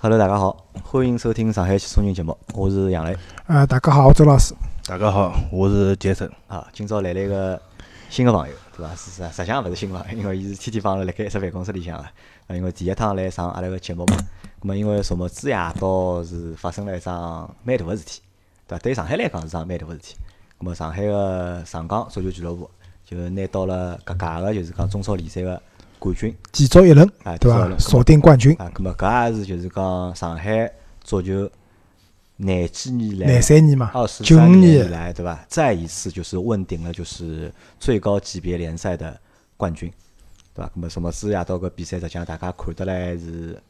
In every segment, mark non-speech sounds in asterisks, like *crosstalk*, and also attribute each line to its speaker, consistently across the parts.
Speaker 1: Hello，大家好，欢迎收听上海汽车人节目，我是杨磊。
Speaker 2: 啊，大家好，我周老师。
Speaker 3: 大家好，我是杰森。
Speaker 1: 啊，今朝来了一个新的朋友，对伐？是实实际上勿是新朋友，*laughs* 因为伊是天天帮阿拉辣盖一只办公室里向个。啊，因为第一趟来上阿拉个节目嘛，咁么因为昨末子夜到是发生了一桩蛮大个事体，对伐？对上海来讲是桩蛮大个事体。咁么上海个上港足球俱乐部就拿到了搿届个就是讲中超联赛个冠军。
Speaker 2: 继续一轮，
Speaker 1: 啊，
Speaker 2: 对伐？锁定冠军，
Speaker 1: 啊，咁么搿也是就是讲上海足球廿几年来
Speaker 2: 廿三年嘛
Speaker 1: 二，十
Speaker 2: 九五
Speaker 1: 三年以来，对吧？再一次就是问鼎了，就是最高级别联赛的冠军，对吧？那么什么子夜到搿比赛，实际上大家看得来是，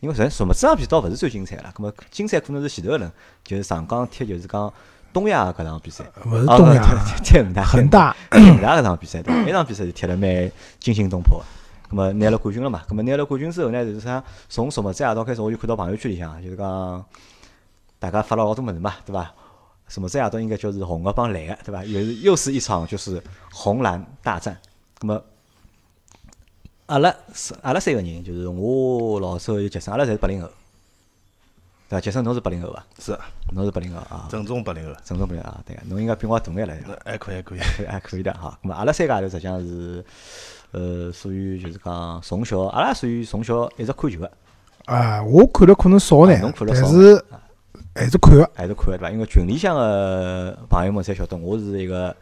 Speaker 1: 因为实际什么子场比赛倒勿是最精彩了，那么精彩可能是前头一轮，就是上港踢就是讲东亚搿场比赛，啊
Speaker 2: 勿是东亚，
Speaker 1: 踢踢恒大，
Speaker 2: 恒大，
Speaker 1: 恒大搿场比赛，对伐？那场比赛就踢了蛮惊心动魄个。咁么拿了冠军了嘛？咁么拿了冠军之后呢，就是啥？从什么子夜到开始，我就看到朋友圈里向，就是讲大家发了老多物事嘛，对伐？什么子夜到应该就是红个帮蓝个，对伐？又是又是一场就是红蓝大战。咁么阿拉是阿拉三个人，就是我老周有杰森，阿拉侪是八零后，对伐？杰森侬是八零后伐？
Speaker 3: 是
Speaker 1: 侬是八零后啊？
Speaker 3: 正宗八零后，
Speaker 1: 正宗八零后啊，对个，侬应该比我大眼了。
Speaker 3: 那还可以，还可以。*laughs*
Speaker 1: 还可以的哈。咁么阿拉三家头实际上是，呃，属于就是讲从小，阿拉属于从小一直看球个，
Speaker 2: 啊，我看了可能少
Speaker 1: 啊
Speaker 2: 眼
Speaker 1: 侬看，了少
Speaker 2: 但是还是看个，
Speaker 1: 还是看个对伐？因为群里向个朋友们侪晓得我是一个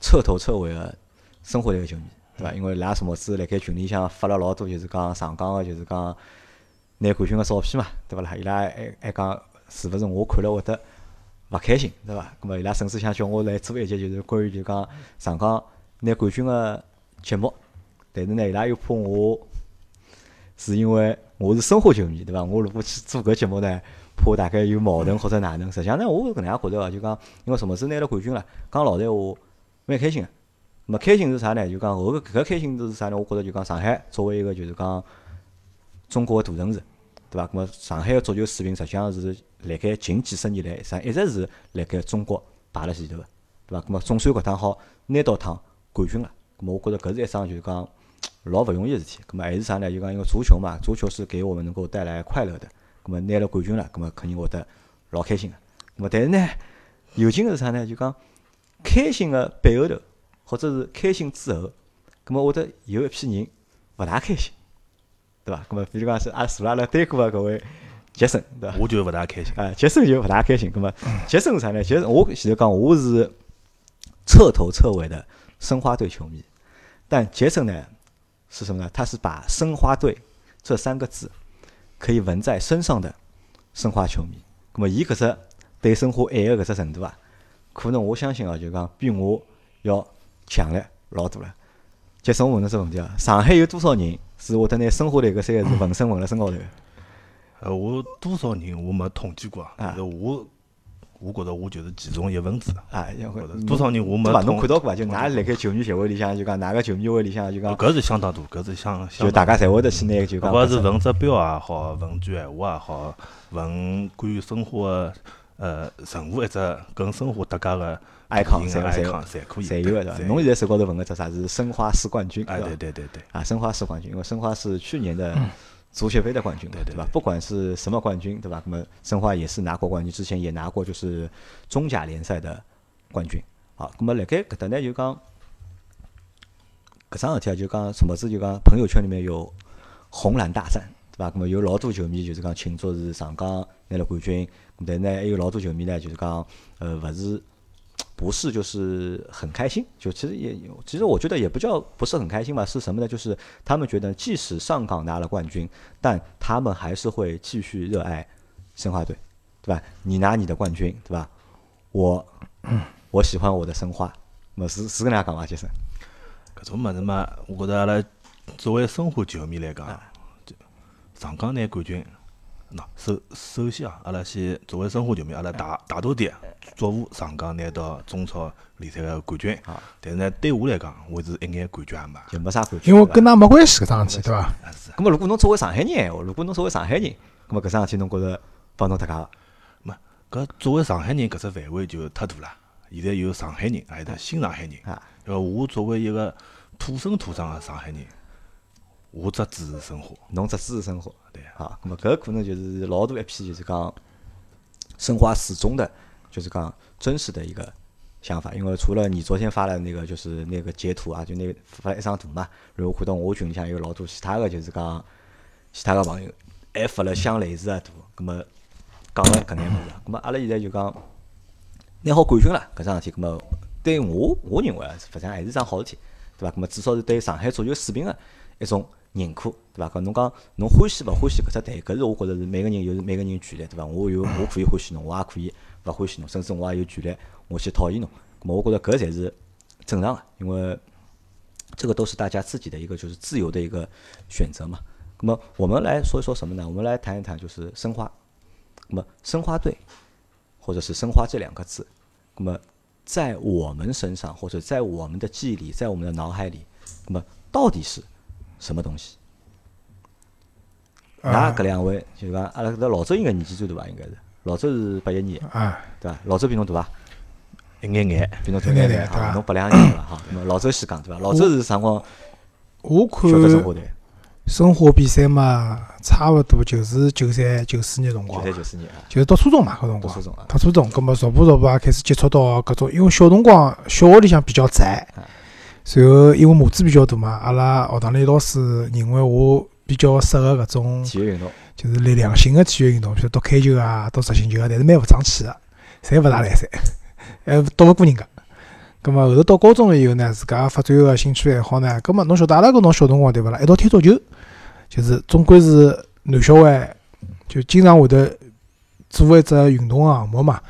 Speaker 1: 彻头彻尾个生活的一个球迷，对伐？因为伊拉什么子辣盖群里向发了老多，就是讲上港个，就是讲拿冠军个照片嘛，对勿啦？伊拉还还讲是勿是我看了会得勿开心，对伐？咁么伊拉甚至想叫我来做一节就是关于就讲上港拿冠军个节目，但是呢，伊拉又怕我是因为我是申花球迷，对伐？我如果去做搿节目呢，怕大概有矛盾或者哪能。实际上呢，我是搿能样觉得个，就讲因为什么事拿了冠军了，讲老实闲话，蛮开心个。么开心是啥呢？就讲我搿搿开心是啥呢？我觉着就讲上海作为一个就是讲中国个大城市，对伐？搿么上海个足球水平实际上是辣盖近几十年来，实际上一直是辣盖中国排辣前头个，对伐？搿么总算搿趟好拿到趟冠军了，搿么我觉着搿是一桩就是讲老勿容易个事体。咁么还是啥呢？就讲因为足球嘛，足球是给我们能够带来快乐的。咁么拿了冠军了，咁么肯定会得老开心个。咁么但是呢，有劲个是啥呢？就讲开心个背后头，或者是开心之后，咁么会得有一批人勿大开心，对伐？咁么比如讲是阿坐辣阿拉对过个搿位杰森，对伐？
Speaker 3: 我就勿大开心。
Speaker 1: 啊，杰森就勿大开心。咁么，杰森是啥呢？杰森，我前头讲我是彻头彻尾的申花队球迷，但杰森呢是什么呢？他是把申花队这三个字可以纹在身上的申花球迷。那么，伊搿只对申花爱个搿只程度啊，可能我相信啊，就讲比我要强烈老多了。杰森，我问侬只问题啊，上海有多少人是会得拿申花队搿三个字纹身纹辣身高头的？
Speaker 3: 呃，我多少人我没统计过，
Speaker 1: 啊
Speaker 3: 我我觉得我就是其中一份子。
Speaker 1: 啊，因为
Speaker 3: 多少人我没？
Speaker 1: 侬看到过伐？就㑚辣盖球迷协会里向，就讲㑚个球迷会里向，就讲
Speaker 3: 搿是相当多，搿是相相
Speaker 1: 就大家侪会得去拿就讲
Speaker 3: 勿管是文只标也好，文句闲话也好，问关于生活个呃任何一只跟生活搭界个
Speaker 1: icon 侪侪
Speaker 3: 侪可以，
Speaker 1: 侪有个对伐？侬现在手高头纹个只啥是申花市冠军，
Speaker 3: 哎，
Speaker 1: 伐
Speaker 3: 对对对对，
Speaker 1: 啊，申花市冠军，因为申花是去年的足协杯的冠军，
Speaker 3: 对对
Speaker 1: 对吧？不管是什么冠军，对吧？那么申花也是拿过冠军，之前也拿过就是中甲联赛的冠军。好，那么辣盖搿搭呢就讲搿桩事体啊，就讲什么子就讲朋友圈里面有红蓝大战，对伐？那么有老多球迷就是讲庆祝是上港拿了冠军，但呢还有老多球迷呢就是讲呃勿是。不是，就是很开心。就其实也有，其实我觉得也不叫不是很开心吧，是什么呢？就是他们觉得，即使上港拿了冠军，但他们还是会继续热爱申花队，对吧？你拿你的冠军，对吧？我 *coughs* 我喜欢我的申花，么是是搿能样讲伐，先生？
Speaker 3: 搿种物事嘛，我觉着阿拉作为申花球迷来讲，就上港拿冠军，喏，首首先啊，阿拉先作为申花球迷，阿拉大大多点祝福上港拿到中超联赛个冠军
Speaker 1: 啊。
Speaker 3: 但是呢，对我来讲，我是一眼感觉也没。
Speaker 1: 就没啥冠军。
Speaker 2: 因为跟㑚没关系搿桩事体，对伐？
Speaker 3: 啊是，
Speaker 1: 咁么如果侬作为上海人闲话，如果侬作为上海人，咁么搿桩事体侬觉着帮侬搭界伐？
Speaker 3: 没搿作为上海人搿只范围就太大了。现在有上海人，还有得新上海人。
Speaker 1: 啊，
Speaker 3: 呃，我作为一个土生土长个上海人，我只支持申花。
Speaker 1: 侬只支持申花，
Speaker 3: 对
Speaker 1: 啊，咁么搿可能就是老大一批，就是讲申花始终的，就是讲真实的一个想法。因为除了你昨天发的那个，就是那个截图啊，就那个发了一张图嘛，然后看到我群里向有老多其他的就是讲其他个朋友还发了相类似个图，咁么讲了搿眼物事，咁么阿拉现在就讲拿好冠军了，搿桩事体，咁么对我我认为啊，实际上还是桩好事体，对伐？咁么至少是对上海足球水平个一种认可，对伐？搿侬讲侬欢喜勿欢喜搿只队，搿是我觉着是每个人有每个人权利，对伐？我有我可以欢喜侬，我也可以勿欢喜侬，甚至我也有权利我去讨厌侬。咁么我觉着搿才是正常个，因为这个都是大家自己的一个就是自由的一个选择嘛。那么我们来说一说什么呢？我们来谈一谈就是申花。那么申花队，或者是申花这两个字，那么在我们身上或者在我们的记忆里，在我们的脑海里，那么到底是什么东西？那搿两位就是讲，阿拉搿老周应该年纪最大伐？应该是老周是八一年，
Speaker 2: 啊，
Speaker 1: 对伐？老周比侬大伐？
Speaker 3: 一眼眼，
Speaker 1: 比侬大眼眼啊，侬八两年了哈。那么老周先讲对伐？老周是啥辰光
Speaker 2: 我看
Speaker 1: 晓得申花队？
Speaker 2: 申花比赛嘛，差勿多就是九三九四年辰光九，
Speaker 1: 三九四年啊，
Speaker 2: 就是读初中嘛，搿辰光
Speaker 1: 读初。中啊。
Speaker 2: 读初中，葛末逐步逐步也开始接触到搿种，因为小辰光小学里向比较宅，然后因为码子比较大嘛，阿拉学堂里老师认为我比较适合搿种
Speaker 1: 体育运动，
Speaker 2: 就是力量性个体育运动，比如打开球啊，打实心球啊，但是蛮勿争气个，侪勿大来三，*laughs* 还打勿过人家。葛末后头到高中了以后呢，自家发展个兴趣爱好呢，葛末侬晓得阿拉搿辰小辰光对勿啦？一道踢足球，就是总归是男小孩，就经常会得做一只运动个项目嘛。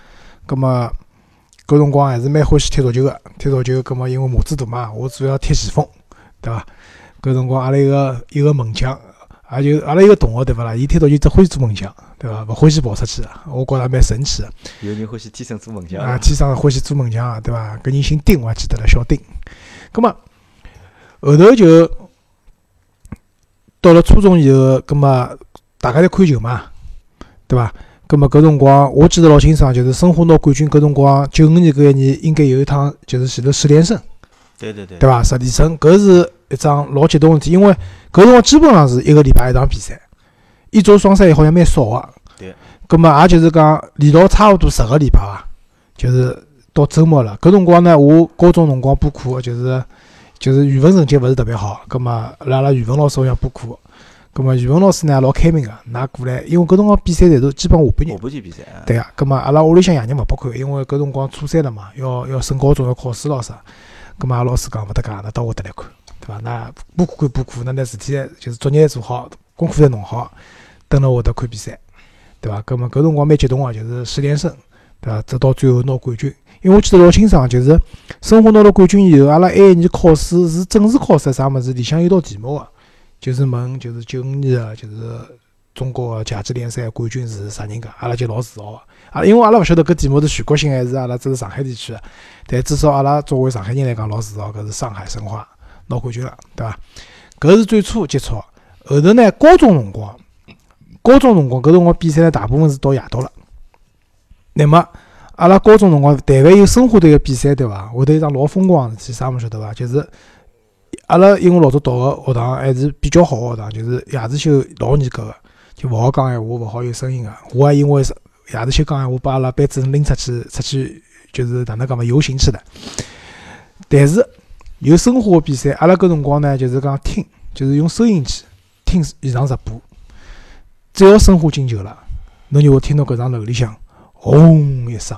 Speaker 2: 葛末搿辰光还是蛮欢喜踢足球个，踢足球，葛末因为码子大嘛，我主要踢前锋，对伐？搿辰光阿拉一个一个门将，也就阿拉一个同学对勿啦？伊踢足球只欢喜做门将，对伐？勿欢喜跑出去个，我觉着蛮神奇个。
Speaker 1: 有人欢喜天生做门将
Speaker 2: 啊，天生欢喜做门将啊，对伐？搿人姓丁，我还记得了，小丁。葛末后头就到了初中以后，葛末大家侪看球嘛，对伐？葛末搿辰光我记得老清爽，就是申花拿冠军搿辰光，九五年搿一年应该有一趟就是前头十连胜，
Speaker 3: 对对对，
Speaker 2: 对伐？十连胜搿是一桩老激动个事体，因为搿辰光基本上是一个礼拜一场比赛，一周双赛好像蛮少个。
Speaker 3: 对。
Speaker 2: 葛末也就是讲连牢差勿多十个礼拜伐，就是到周末了。搿辰光呢，我高中辰光补课，就是就是语文成绩勿是特别好，葛末拉阿拉语文老师屋里向补课。葛末语文老师呢老开明个，㑚过来，因为搿辰光比赛侪是基本下半日
Speaker 1: 下。半天比赛啊。
Speaker 2: 对啊，葛末阿拉屋里向爷娘勿拨看，因为搿辰光初三了嘛，要要升高中要考试咯啥。葛末阿拉老师讲勿搭界，㑚到我搭来看，对伐？㑚补课归补课，㑚拿事体就是作业做好，功课侪弄好，蹲辣我搭看比赛，对伐？葛末搿辰光蛮激动个，就是十连胜，对伐？直到最后拿冠军。因为我记得老清爽，就是申花拿了冠军以后，阿拉埃一年考试是正式考试啥物事，里向有道题目个，就是问就是九五年个就是中国个甲级联赛冠军是啥人家，阿拉就老自豪个。啊，因为阿拉勿晓得搿题目是全国性还是阿拉只是上海地区个，但至少阿拉作为上海人来讲，老自豪，搿是上海申花拿冠军了，对伐？搿是最初接触，后头呢，高中辰光，高中辰光搿辰光比赛呢，大部分是到夜到了。那么阿拉高中辰光，但凡有申花队个比赛，对伐？会得一桩老疯狂个事体，啥物事晓得伐？就是阿拉因为老早读个学堂还是比较好个学堂，就是夜自修老严格个，就勿好讲闲话，勿好有声音个。我还因为夜自修讲闲话，把阿拉班主任拎出去，出去就是哪能讲嘛，游行去了。但是有申花个比赛，阿拉搿辰光呢，就是讲听，就是用收音机听现场直播。只要申花进球了，侬就会听到搿幢楼里向轰一声，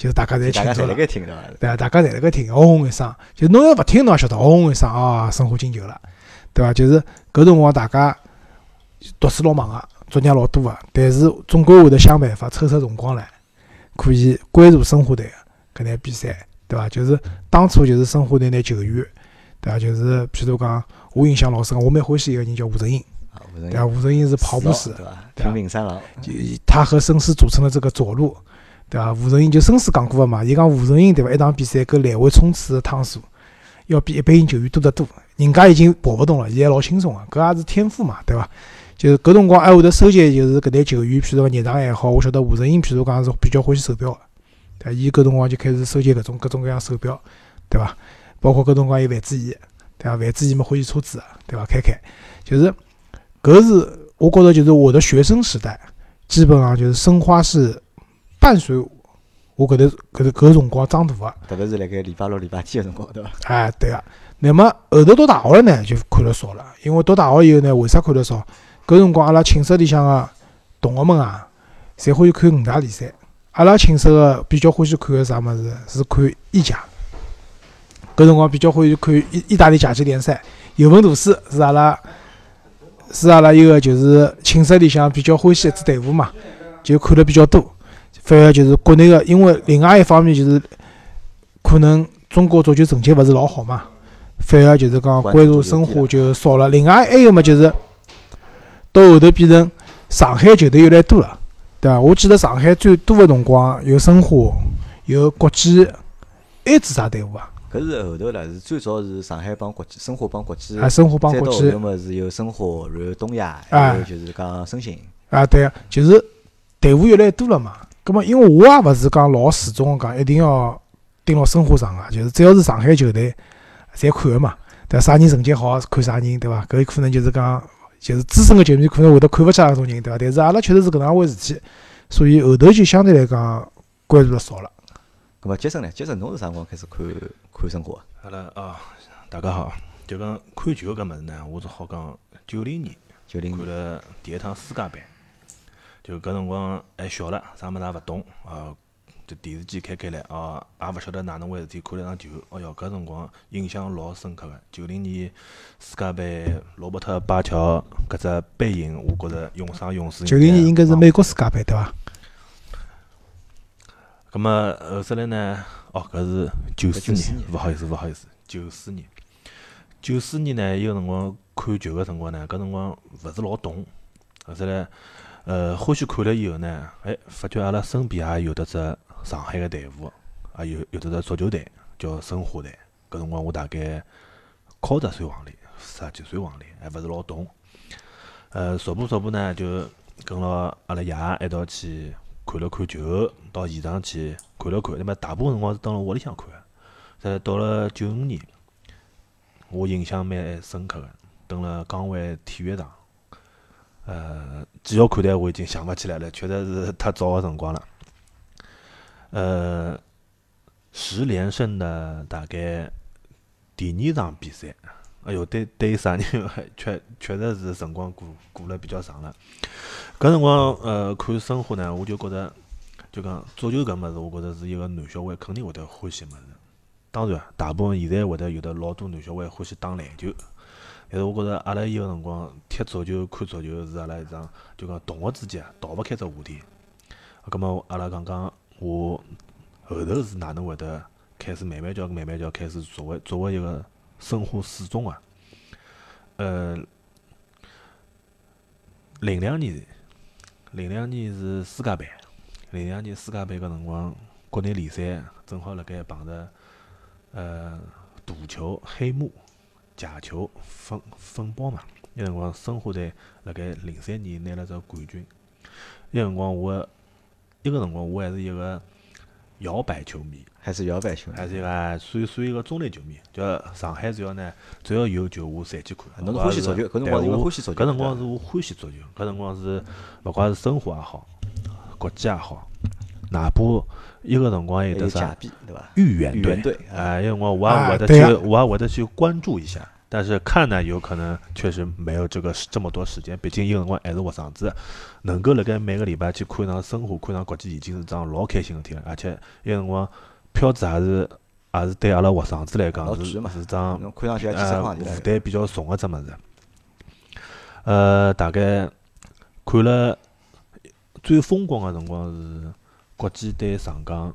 Speaker 2: 就是大家侪
Speaker 1: 大家侪辣
Speaker 2: 庆祝了。
Speaker 1: 听对伐？
Speaker 2: 大家侪辣盖听，轰一声，就侬要勿听侬也晓得，轰一声啊，申花进球了，对伐？就是搿辰光大家读书老忙个，作业老多个，但是总归会得想办法抽出辰光来，可以关注申花队个搿眼比赛，对伐？就是当初就是申花队那球员，对伐？就是譬如讲，我印象老深个，我蛮欢喜一个人叫吴承英，对伐？吴承英是跑步师
Speaker 1: 对，伐？
Speaker 2: 对啊
Speaker 1: 平民三郎，
Speaker 2: 他和申思组成了这个左路，对伐？吴承英就申思讲过个嘛，伊讲吴承英对伐？一场比赛搿来回冲刺个趟数要比一般球员多得多，人家已经跑勿动了，伊还老轻松个，搿也是天赋嘛，对伐？就是搿辰光还会得收集，就是搿类球员，譬如讲日常爱好，我晓得吴承英，譬如讲是比较欢喜手表个，对伐？伊搿辰光就开始收集搿种各种各样手表，对伐？包括搿辰光有范志毅，对伐？范志毅嘛欢喜车子个，对伐？开开，就是搿是我觉着就是我的学生时代，基本上就是申花是伴随我搿头搿头搿辰光长大个。
Speaker 1: 特别是辣盖礼拜六、礼拜天个辰光，对伐？
Speaker 2: 哎，对个。那么后头读大学了呢，就看了少了，因为读大学以后呢，为啥看了少？搿辰光阿拉寝室里向个同学们啊，侪欢喜看五大联赛。阿拉寝室个比较欢喜看个啥物事？是看意甲。搿辰光比较欢喜看意意大利甲级联赛。尤文图斯是阿拉是阿拉一个就是寝室里向比较欢喜一支队伍嘛，就看了比较多。反而就是国内个，因为另外一方面就是可能中国足球成绩勿是老好嘛，反而就是讲关注申花就少了。另外还有么就是到后头变成上海球队越来越多了，对伐？我记得上海最多个辰光有申花，有国际，还支啥队伍啊？
Speaker 1: 搿是后头了，是最早是上海帮国际，申花帮国际，
Speaker 2: 啊，申花帮国际，
Speaker 1: 再到后头么是有申花，然后东亚，还有就是讲申鑫。
Speaker 2: 啊，对啊，就是队伍越来越多了嘛。葛末因为我也勿是讲老始终讲一定要盯牢申花上个，就是只要是上海球队，侪看个嘛。对啥人成绩好看啥人，对伐？搿可能就是讲，就是资深个球迷可能会得看勿起搿种人，对伐？但是阿拉确实是搿能回事体，所以后头就相对来讲关注了少了。
Speaker 1: 葛末杰森呢？杰森侬是啥辰光开始看看申花？
Speaker 3: 阿拉啊，大家好，就讲看球搿物事呢，我是好讲九零年，
Speaker 1: 九零
Speaker 3: 看了第一趟世界杯。就搿辰光还小了，啥物事也勿懂啊，就电视机开开来啊，也勿晓得哪能回事体，看了场球，哦哟，搿辰光印象老深刻个。九零年世界杯，罗伯特巴乔搿只背影，我觉着永生永世。
Speaker 2: 九零年应该是美国世界杯对伐？
Speaker 3: 葛末后首来呢？哦，搿是九四年，勿好意思，勿好意思，九四年。九四年呢，伊个辰光看球个辰光呢，搿辰光勿是老懂，后首来。呃，欢喜看了以后呢，哎，发觉阿拉身边也有得只上海个队伍，也有有得只足球队叫申花队。搿辰光我大概靠十岁往里，十几岁往里，还勿是老懂。呃，逐步逐步呢，就跟牢阿拉爷一道去看了看球，到现场去看了看。那么大部分辰光是蹲辣屋里向看。再到了九五年，我印象蛮深刻个，蹲辣江湾体育场。呃，几号看台我已经想勿起来了，确实是太早个辰光了。呃，十连胜的大概第二场比赛，哎哟，对对啥人 *laughs* 确确实是辰光过过了比较长了。搿辰光呃看申花呢，我就觉着就讲足球搿物事，我觉着是一个男小孩肯定会得欢喜物事。当然，大部分现在会得有的老多男小孩欢喜打篮球。但是我觉着阿拉伊个辰光踢足球、看足球是阿拉一桩就讲同学之间逃勿开只话题。葛末阿拉讲讲我后头是哪能会得开始慢慢叫慢慢叫开始作为作为一个申花死忠啊？呃，零两年，零两年是世界杯，零两年世界杯搿辰光国内联赛正好辣盖碰着呃赌球黑幕。假球风风暴嘛，那辰光申花队辣盖零三年拿了只冠军。那辰光我，一个辰光我还是一个摇摆球迷，
Speaker 1: 还是摇摆球，
Speaker 3: 还是一个算算一个中立球迷。叫上海只要呢，只要有球我侪去看。
Speaker 1: 侬是欢喜足球，搿辰光是因为欢喜足球。
Speaker 3: 搿辰光是我欢喜足球，搿辰光是勿管是申花也好，国际也好，哪怕一个辰光有得啥，
Speaker 1: 对伐？
Speaker 3: 豫园
Speaker 1: 队，
Speaker 3: 哎，因为我我也会得去，我也会得去关注一下。但是看呢，有可能确实没有这个这么多时间。毕竟一个辰光还是学生子，能够辣盖每个礼拜去看场申花、看场国际，已经是桩老开心的事体了。而且一个辰光票子还是还是对阿拉学生子来讲是是桩呃负担比较重的只物事。呃，大概看了最风光的辰光是国际队上港，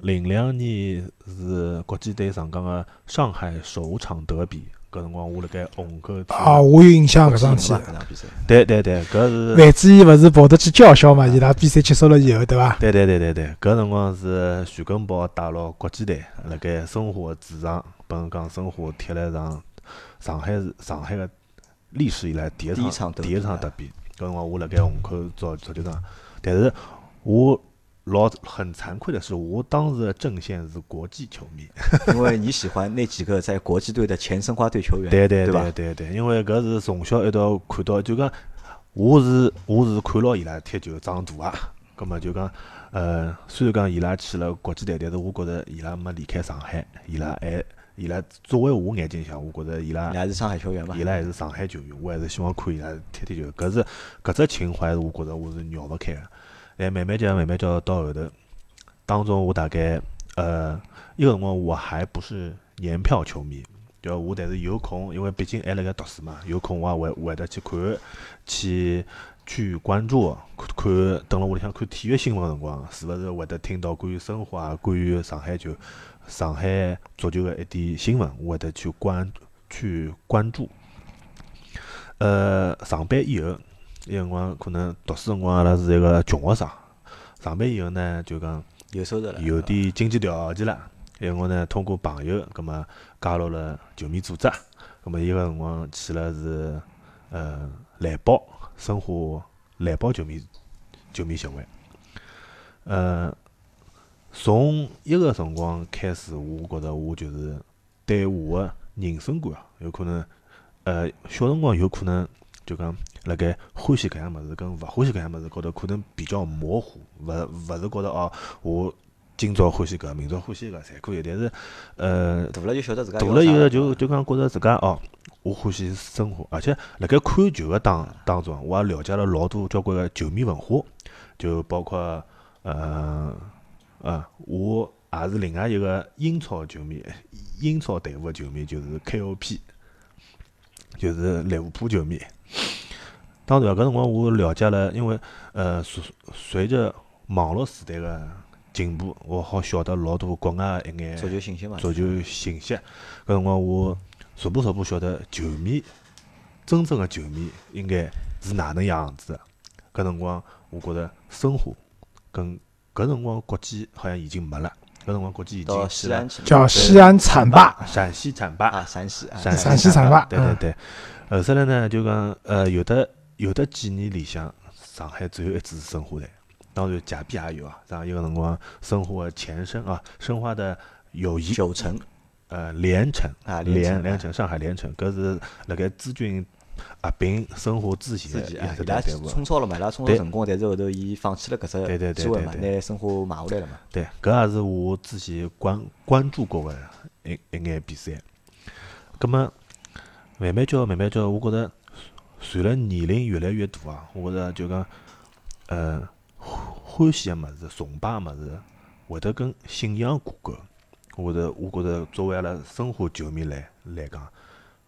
Speaker 3: 零两年是国际队上港个上海首场德比。搿辰光我辣盖虹口
Speaker 2: 啊，我有印象搿场比
Speaker 3: 赛。对对对，搿是
Speaker 2: 范志毅勿是跑得去叫嚣嘛？伊拉比赛结束了以后，对伐？
Speaker 3: 对对对对对，搿辰光是徐根宝带牢国际队辣盖申花主场，本讲申花踢了一场上海是上海个历史以来第一场第一场德比。搿辰光我辣盖虹口足足球场，但是我老很惭愧的是，我当时的阵线是国际球迷。*laughs*
Speaker 1: 因为你喜欢那几个在国际队的前申花队球员，
Speaker 3: 对对
Speaker 1: 对吧
Speaker 3: 对对对，因为搿是从小一道看到，就讲我是我是看牢伊拉踢球长大啊。葛末就讲，呃，虽然讲伊拉去了国际队，但是我觉着伊拉没离开上海，伊拉还伊拉作为我眼睛下，我觉着伊拉
Speaker 1: 你还是上海球员嘛
Speaker 3: 伊？拉还是上海球员，我还是希望看伊拉踢踢球。搿是搿只情怀，是我觉着我是绕勿开个。哎，慢慢叫慢慢叫到后头，当中我大概呃，一个辰光我还不是年票球迷，就我但是有空，因为毕竟还辣盖读书嘛，有空我也会会得去看，去去关注，看看等辣屋里向看体育新闻个辰光，是勿是会得听到关于申花啊、关于上海球、上海足球个一点新闻，我会得去关去关注。呃，上班以后，有辰光可能读书辰光阿拉是一个穷学生，上班以后呢，就讲
Speaker 1: 有收入了，
Speaker 3: 有点经济条件了，有辰光呢，通过朋友，葛末加入了球迷组织，葛末伊个辰光去了是呃蓝宝申花蓝宝球迷球迷协会，呃，从一个辰光开始，我觉着我就是对我个人生观啊，有可能呃小辰光有可能就讲辣盖欢喜搿样物事跟勿欢喜搿样物事高头可能比较模糊，勿勿是觉着哦，我今朝欢喜搿，明朝欢喜搿侪可以，但是呃
Speaker 1: 大了就晓得自家
Speaker 3: 大了以后就就讲觉着自家哦，我欢喜生活，而且辣盖看球个当当中，我也了解了老多交关个球迷文化，就包括呃呃，我也是另外一个英超球迷，英超队伍个球迷就是 KOP，就是利物浦球迷。当然，搿辰光我了解了，因为呃，随随着网络时代个进步，我好晓得老多国外个一眼
Speaker 1: 足球信息嘛，
Speaker 3: 足球信息。搿辰光我逐步逐步晓得球迷真正个球迷应该是哪能样子的。搿辰光我觉着申花跟搿辰光国际好像已经没了，搿辰光国际已经
Speaker 1: 到
Speaker 3: 去了
Speaker 1: 西安去了
Speaker 2: 叫西安惨霸，
Speaker 3: 陕西浐灞。
Speaker 1: 啊，陕西啊
Speaker 3: 陕
Speaker 2: 陕西浐灞嗯
Speaker 3: 对对对。后头来呢，就讲呃，有的有的几年里向，上海只有一支申花队，当然假币也有啊。然后一个辰光，申花的前身啊，申花的友谊
Speaker 1: 九城
Speaker 3: 呃连城
Speaker 1: 啊连城
Speaker 3: 连连城上海连城，搿是辣盖朱军合并申花之前的
Speaker 1: 自己啊，伊拉。冲超了嘛，伊拉冲超成功，但是后头伊放弃了搿只机会嘛，
Speaker 3: 对
Speaker 1: 拿申花买下来了嘛。
Speaker 3: 对，搿也是我之前关关注过个一一眼比赛。葛么慢慢叫慢慢叫，我觉着随着年龄越来越大啊，我觉着就讲呃欢欢喜个物事、崇拜个物事，会得跟信仰挂钩。我觉着我觉着作为阿拉申花球迷来来讲，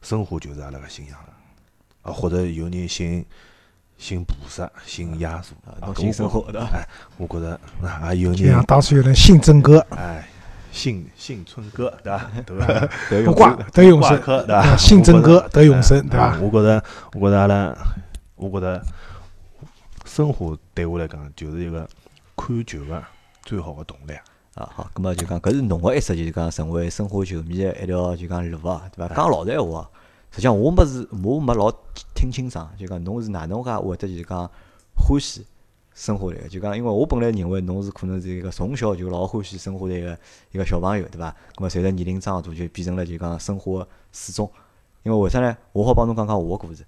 Speaker 3: 申花就是阿拉个信仰了。啊，或者有人信信菩萨、信耶稣，
Speaker 1: 啊侬
Speaker 3: 啊搿我
Speaker 1: 信申花对伐
Speaker 3: 哎，我觉着啊也有
Speaker 2: 就像
Speaker 3: 人
Speaker 2: 当初有人信真哥，
Speaker 3: 哎，信信春哥对伐？对伐？*laughs*
Speaker 1: 对
Speaker 2: 不挂得永生？信真哥得永生，
Speaker 3: 哎
Speaker 2: 对伐？
Speaker 3: 我觉着，我觉着阿拉，我觉着生活对我来讲就是一个看球个最好个动力。
Speaker 1: 啊，好，咁么就讲搿是侬个一只就是讲成为申花球迷个一条就讲路啊，对伐？讲老实闲话啊，实际上我没是我没老听清爽，就讲侬是哪能介会得就是讲欢喜申花队个？就讲因为我本来认为侬是可能是一个从小就老欢喜生活的一个一个小朋友，对伐？那么随着年龄长大就变成了就讲申花个死忠。因为为啥呢？我好帮侬讲讲我个故事。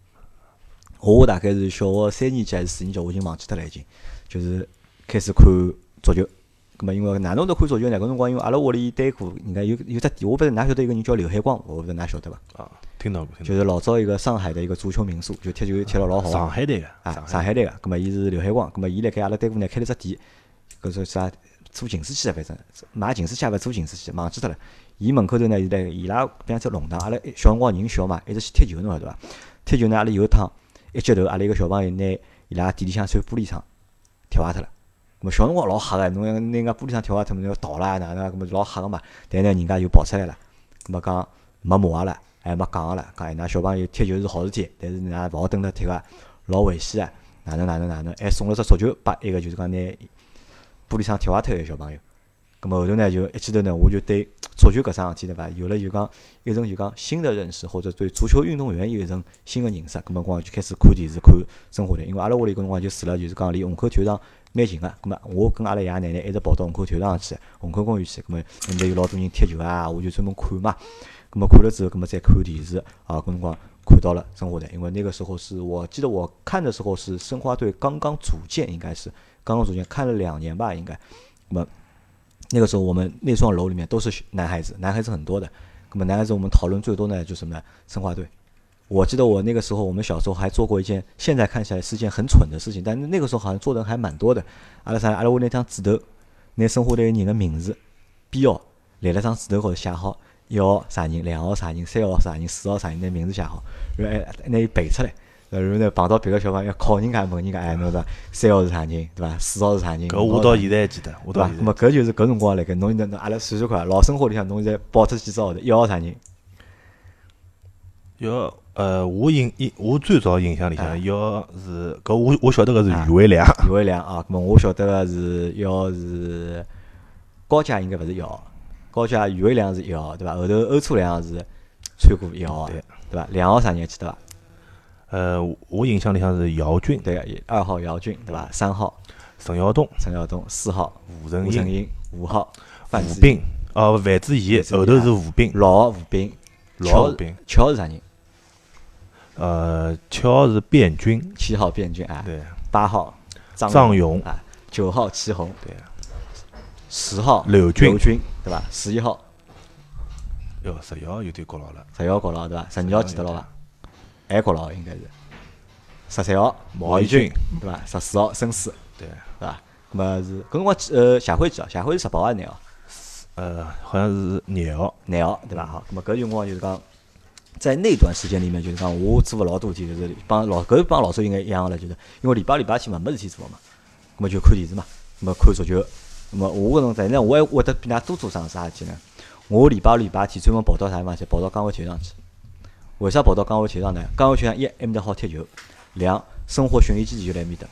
Speaker 1: 我大概是小学三年级还是四年级，我已经忘记脱了已经，就是开始看足球。咁么因为哪能会得看足球呢？搿辰光因为阿拉屋里对过，人家有有只店，我不是㑚晓得一个人叫刘海光，我不是㑚晓得伐？
Speaker 3: 啊，听到过，
Speaker 1: 就是老早一个上海的一个足球名宿，就踢球踢了老
Speaker 3: 过。
Speaker 1: 好。
Speaker 3: 上海队个，
Speaker 1: 啊，上海队个，咁么伊是刘海光，咁么伊辣盖阿拉对过呢开了只店，搿是啥做净水器的，反正卖净水器也勿做净水器，忘记脱了。伊门口头呢，伊辣伊拉边只弄堂，阿拉小辰光人小嘛，一直去踢球，侬晓得伐？踢球呢，阿拉有一趟一接头，阿拉一个小朋友拿伊拉店里向扇玻璃窗踢坏脱了。么小辰光老吓个，侬要拿人家玻璃窗跳坏脱，侬要倒啦哪能啊？么老吓个嘛。但呢，人家又跑出来了，咁么讲没骂阿拉，还没讲阿拉，讲哎㑚小朋友踢球是好事体，但是㑚勿好蹲辣踢个，老危险啊！哪能哪能哪能，还送了只足球拨一个就是讲拿玻璃窗踢坏脱个小朋友。咁么后头呢，就一记头呢，我就对足球搿桩事体对伐，有了就讲一种就讲新的认识，或者对足球运动员有一种新的认识。咁么光就开始看电视看申花队，因为阿拉屋里搿辰光就住了就是讲离虹口体育场蛮近个。葛末我跟阿拉爷奶奶一直跑到虹口体育场去，虹口公园去。葛末面搭有老多人踢球啊，我就专门看嘛。葛末看了之后，葛末再看电视啊，搿辰光看到了申花队，因为那个时候是我记得我看的时候是申花队刚刚组建，应该是刚刚组建，看了两年吧，应该。葛末那个时候我们那幢楼里面都是男孩子，男孩子很多的。那么男孩子我们讨论最多呢，就是什么呢？申花队。我记得我那个时候，我们小时候还做过一件，现在看起来是件很蠢的事情，但是那个时候好像做的还蛮多的。阿拉啥？阿拉拿张纸头，拿申花队人的名字编号立了张纸头高头写好，一号啥人，两号啥人，三号啥人，四号啥人，拿名字写好，然后还拿伊背出来。然后呢，碰到别个小朋友考人家问人家，哎，侬讲三号是啥人，对伐？四号是啥人？
Speaker 3: 搿我到现在还记得，我到现
Speaker 1: 么搿就是搿辰光辣盖，侬侬阿拉算算看，老生活里向侬现在报出几只号头，一号啥人？
Speaker 3: 要呃，我印印我最早印象里向要是搿我我晓得个是余伟良，
Speaker 1: 余伟良啊，咾么我晓得个是要是高家应该勿是一号，高家余伟良是一号对伐？后头欧初良是穿过一号对对伐？两号啥人记得伐？
Speaker 3: 呃，我印象里向是姚军，
Speaker 1: 对，二号姚军对伐？三号。
Speaker 3: 陈耀东，
Speaker 1: 陈耀东，四号。
Speaker 3: 吴成
Speaker 1: 英，五号。范
Speaker 3: 吴斌，哦，范志毅，后头是吴斌，
Speaker 1: 六号吴斌，
Speaker 3: 六吴斌，
Speaker 1: 七号是啥人？
Speaker 3: 呃，七号是卞军，
Speaker 1: 七号卞军啊，
Speaker 3: 对，
Speaker 1: 八号张
Speaker 3: 张勇
Speaker 1: 啊，九号祁宏，
Speaker 3: 对，
Speaker 1: 十号
Speaker 3: 刘军，
Speaker 1: 刘军对伐？十一号，
Speaker 3: 哟，十一号有点搞老了，
Speaker 1: 十一号搞了对伐？十二号记得了伐？还搞牢应该是，十三号毛义军对伐？十四号申思
Speaker 3: 对，
Speaker 1: 对伐？那么是搿辰光呃谢辉几号？谢辉是十八号廿号？
Speaker 3: 呃，好像是廿号，
Speaker 1: 廿号对伐？好，那么搿辰光就是讲。在那段时间里面，就是讲我做勿老多事体，就是帮老搿帮老师应该一样个了，就是因为礼拜礼拜天嘛没事体做嘛，咾么就看电视嘛，咾么看足球，咾么我搿种在呢，我还会得比㑚多做啥啥事体呢？我礼拜礼拜天专门跑到啥地方去？跑到江湾体育场去。为啥跑到江湾体育场呢？江湾体育场一埃面搭好踢球，两生活训练基地就辣埃面搭，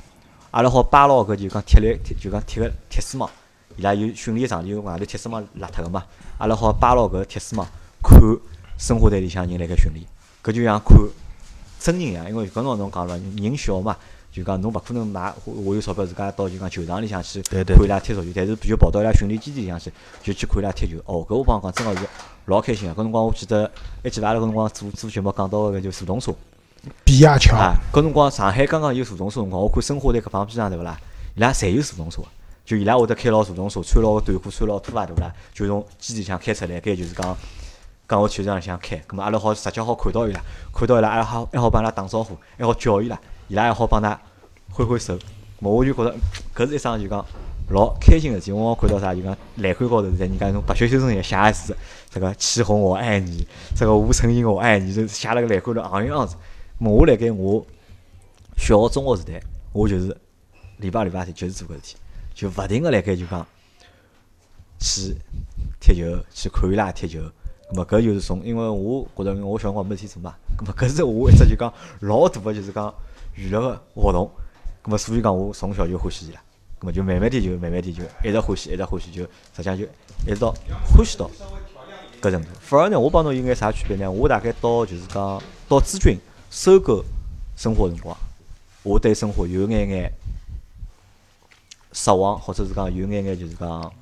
Speaker 1: 阿拉好摆牢搿就讲铁链，就讲铁个铁丝网，伊拉有训练场地，有外头铁丝网拉脱个嘛，阿拉好摆牢搿铁丝网看。生活队里向人辣盖训练，搿就像看真人一样，因为搿辰光侬讲了，人小嘛，就讲侬勿可能买我有钞票自家到就讲球场里向去看伊拉踢足球，但是就跑到伊拉训练基地里向去，就去看伊拉踢球。哦，搿我帮侬讲，真个是老开心个。搿辰光我记得，还记得阿拉搿辰光做做节目讲到个就速动车，
Speaker 2: 比亚桥。
Speaker 1: 搿辰光上海刚刚有速动车辰光，我看生活队搿帮边上对勿啦？伊拉侪有速动车，就伊拉会得开牢速动车，穿牢个短裤，穿牢拖鞋对勿啦？就从基地里向开出来，搿就是讲。讲我球场里向开，咁么阿拉好直接好看到伊拉，看到伊拉还好还好帮伊拉打招呼，还好叫伊拉，伊拉还好帮㑚挥挥手。么我就觉着搿是一桩就讲老开心个事体。我看到啥就讲栏杆高头在人家种白雪先生也写个字，这个祁宏我爱你，这个吴成英我爱你，就写了个篮筐头昂样子。么我辣盖我小学、中学时代，我就是礼拜礼拜天就是做搿事体，就勿停个辣盖就讲去踢球，去看伊拉踢球。咁么搿就是从，因为我觉着我小辰光没事体做嘛，咁么搿是我一只就讲老大个就是讲娱乐个活动，咁么所以讲我从小就欢喜伊拉，咁么就慢慢点就慢慢点就一直欢喜一直欢喜，就实际上就一直到欢喜到搿程度。反而呢，我帮侬有眼啥区别呢？我大概到就是讲到资军收购生活辰光，我对生活有眼眼失望，或者是讲有眼眼就是讲。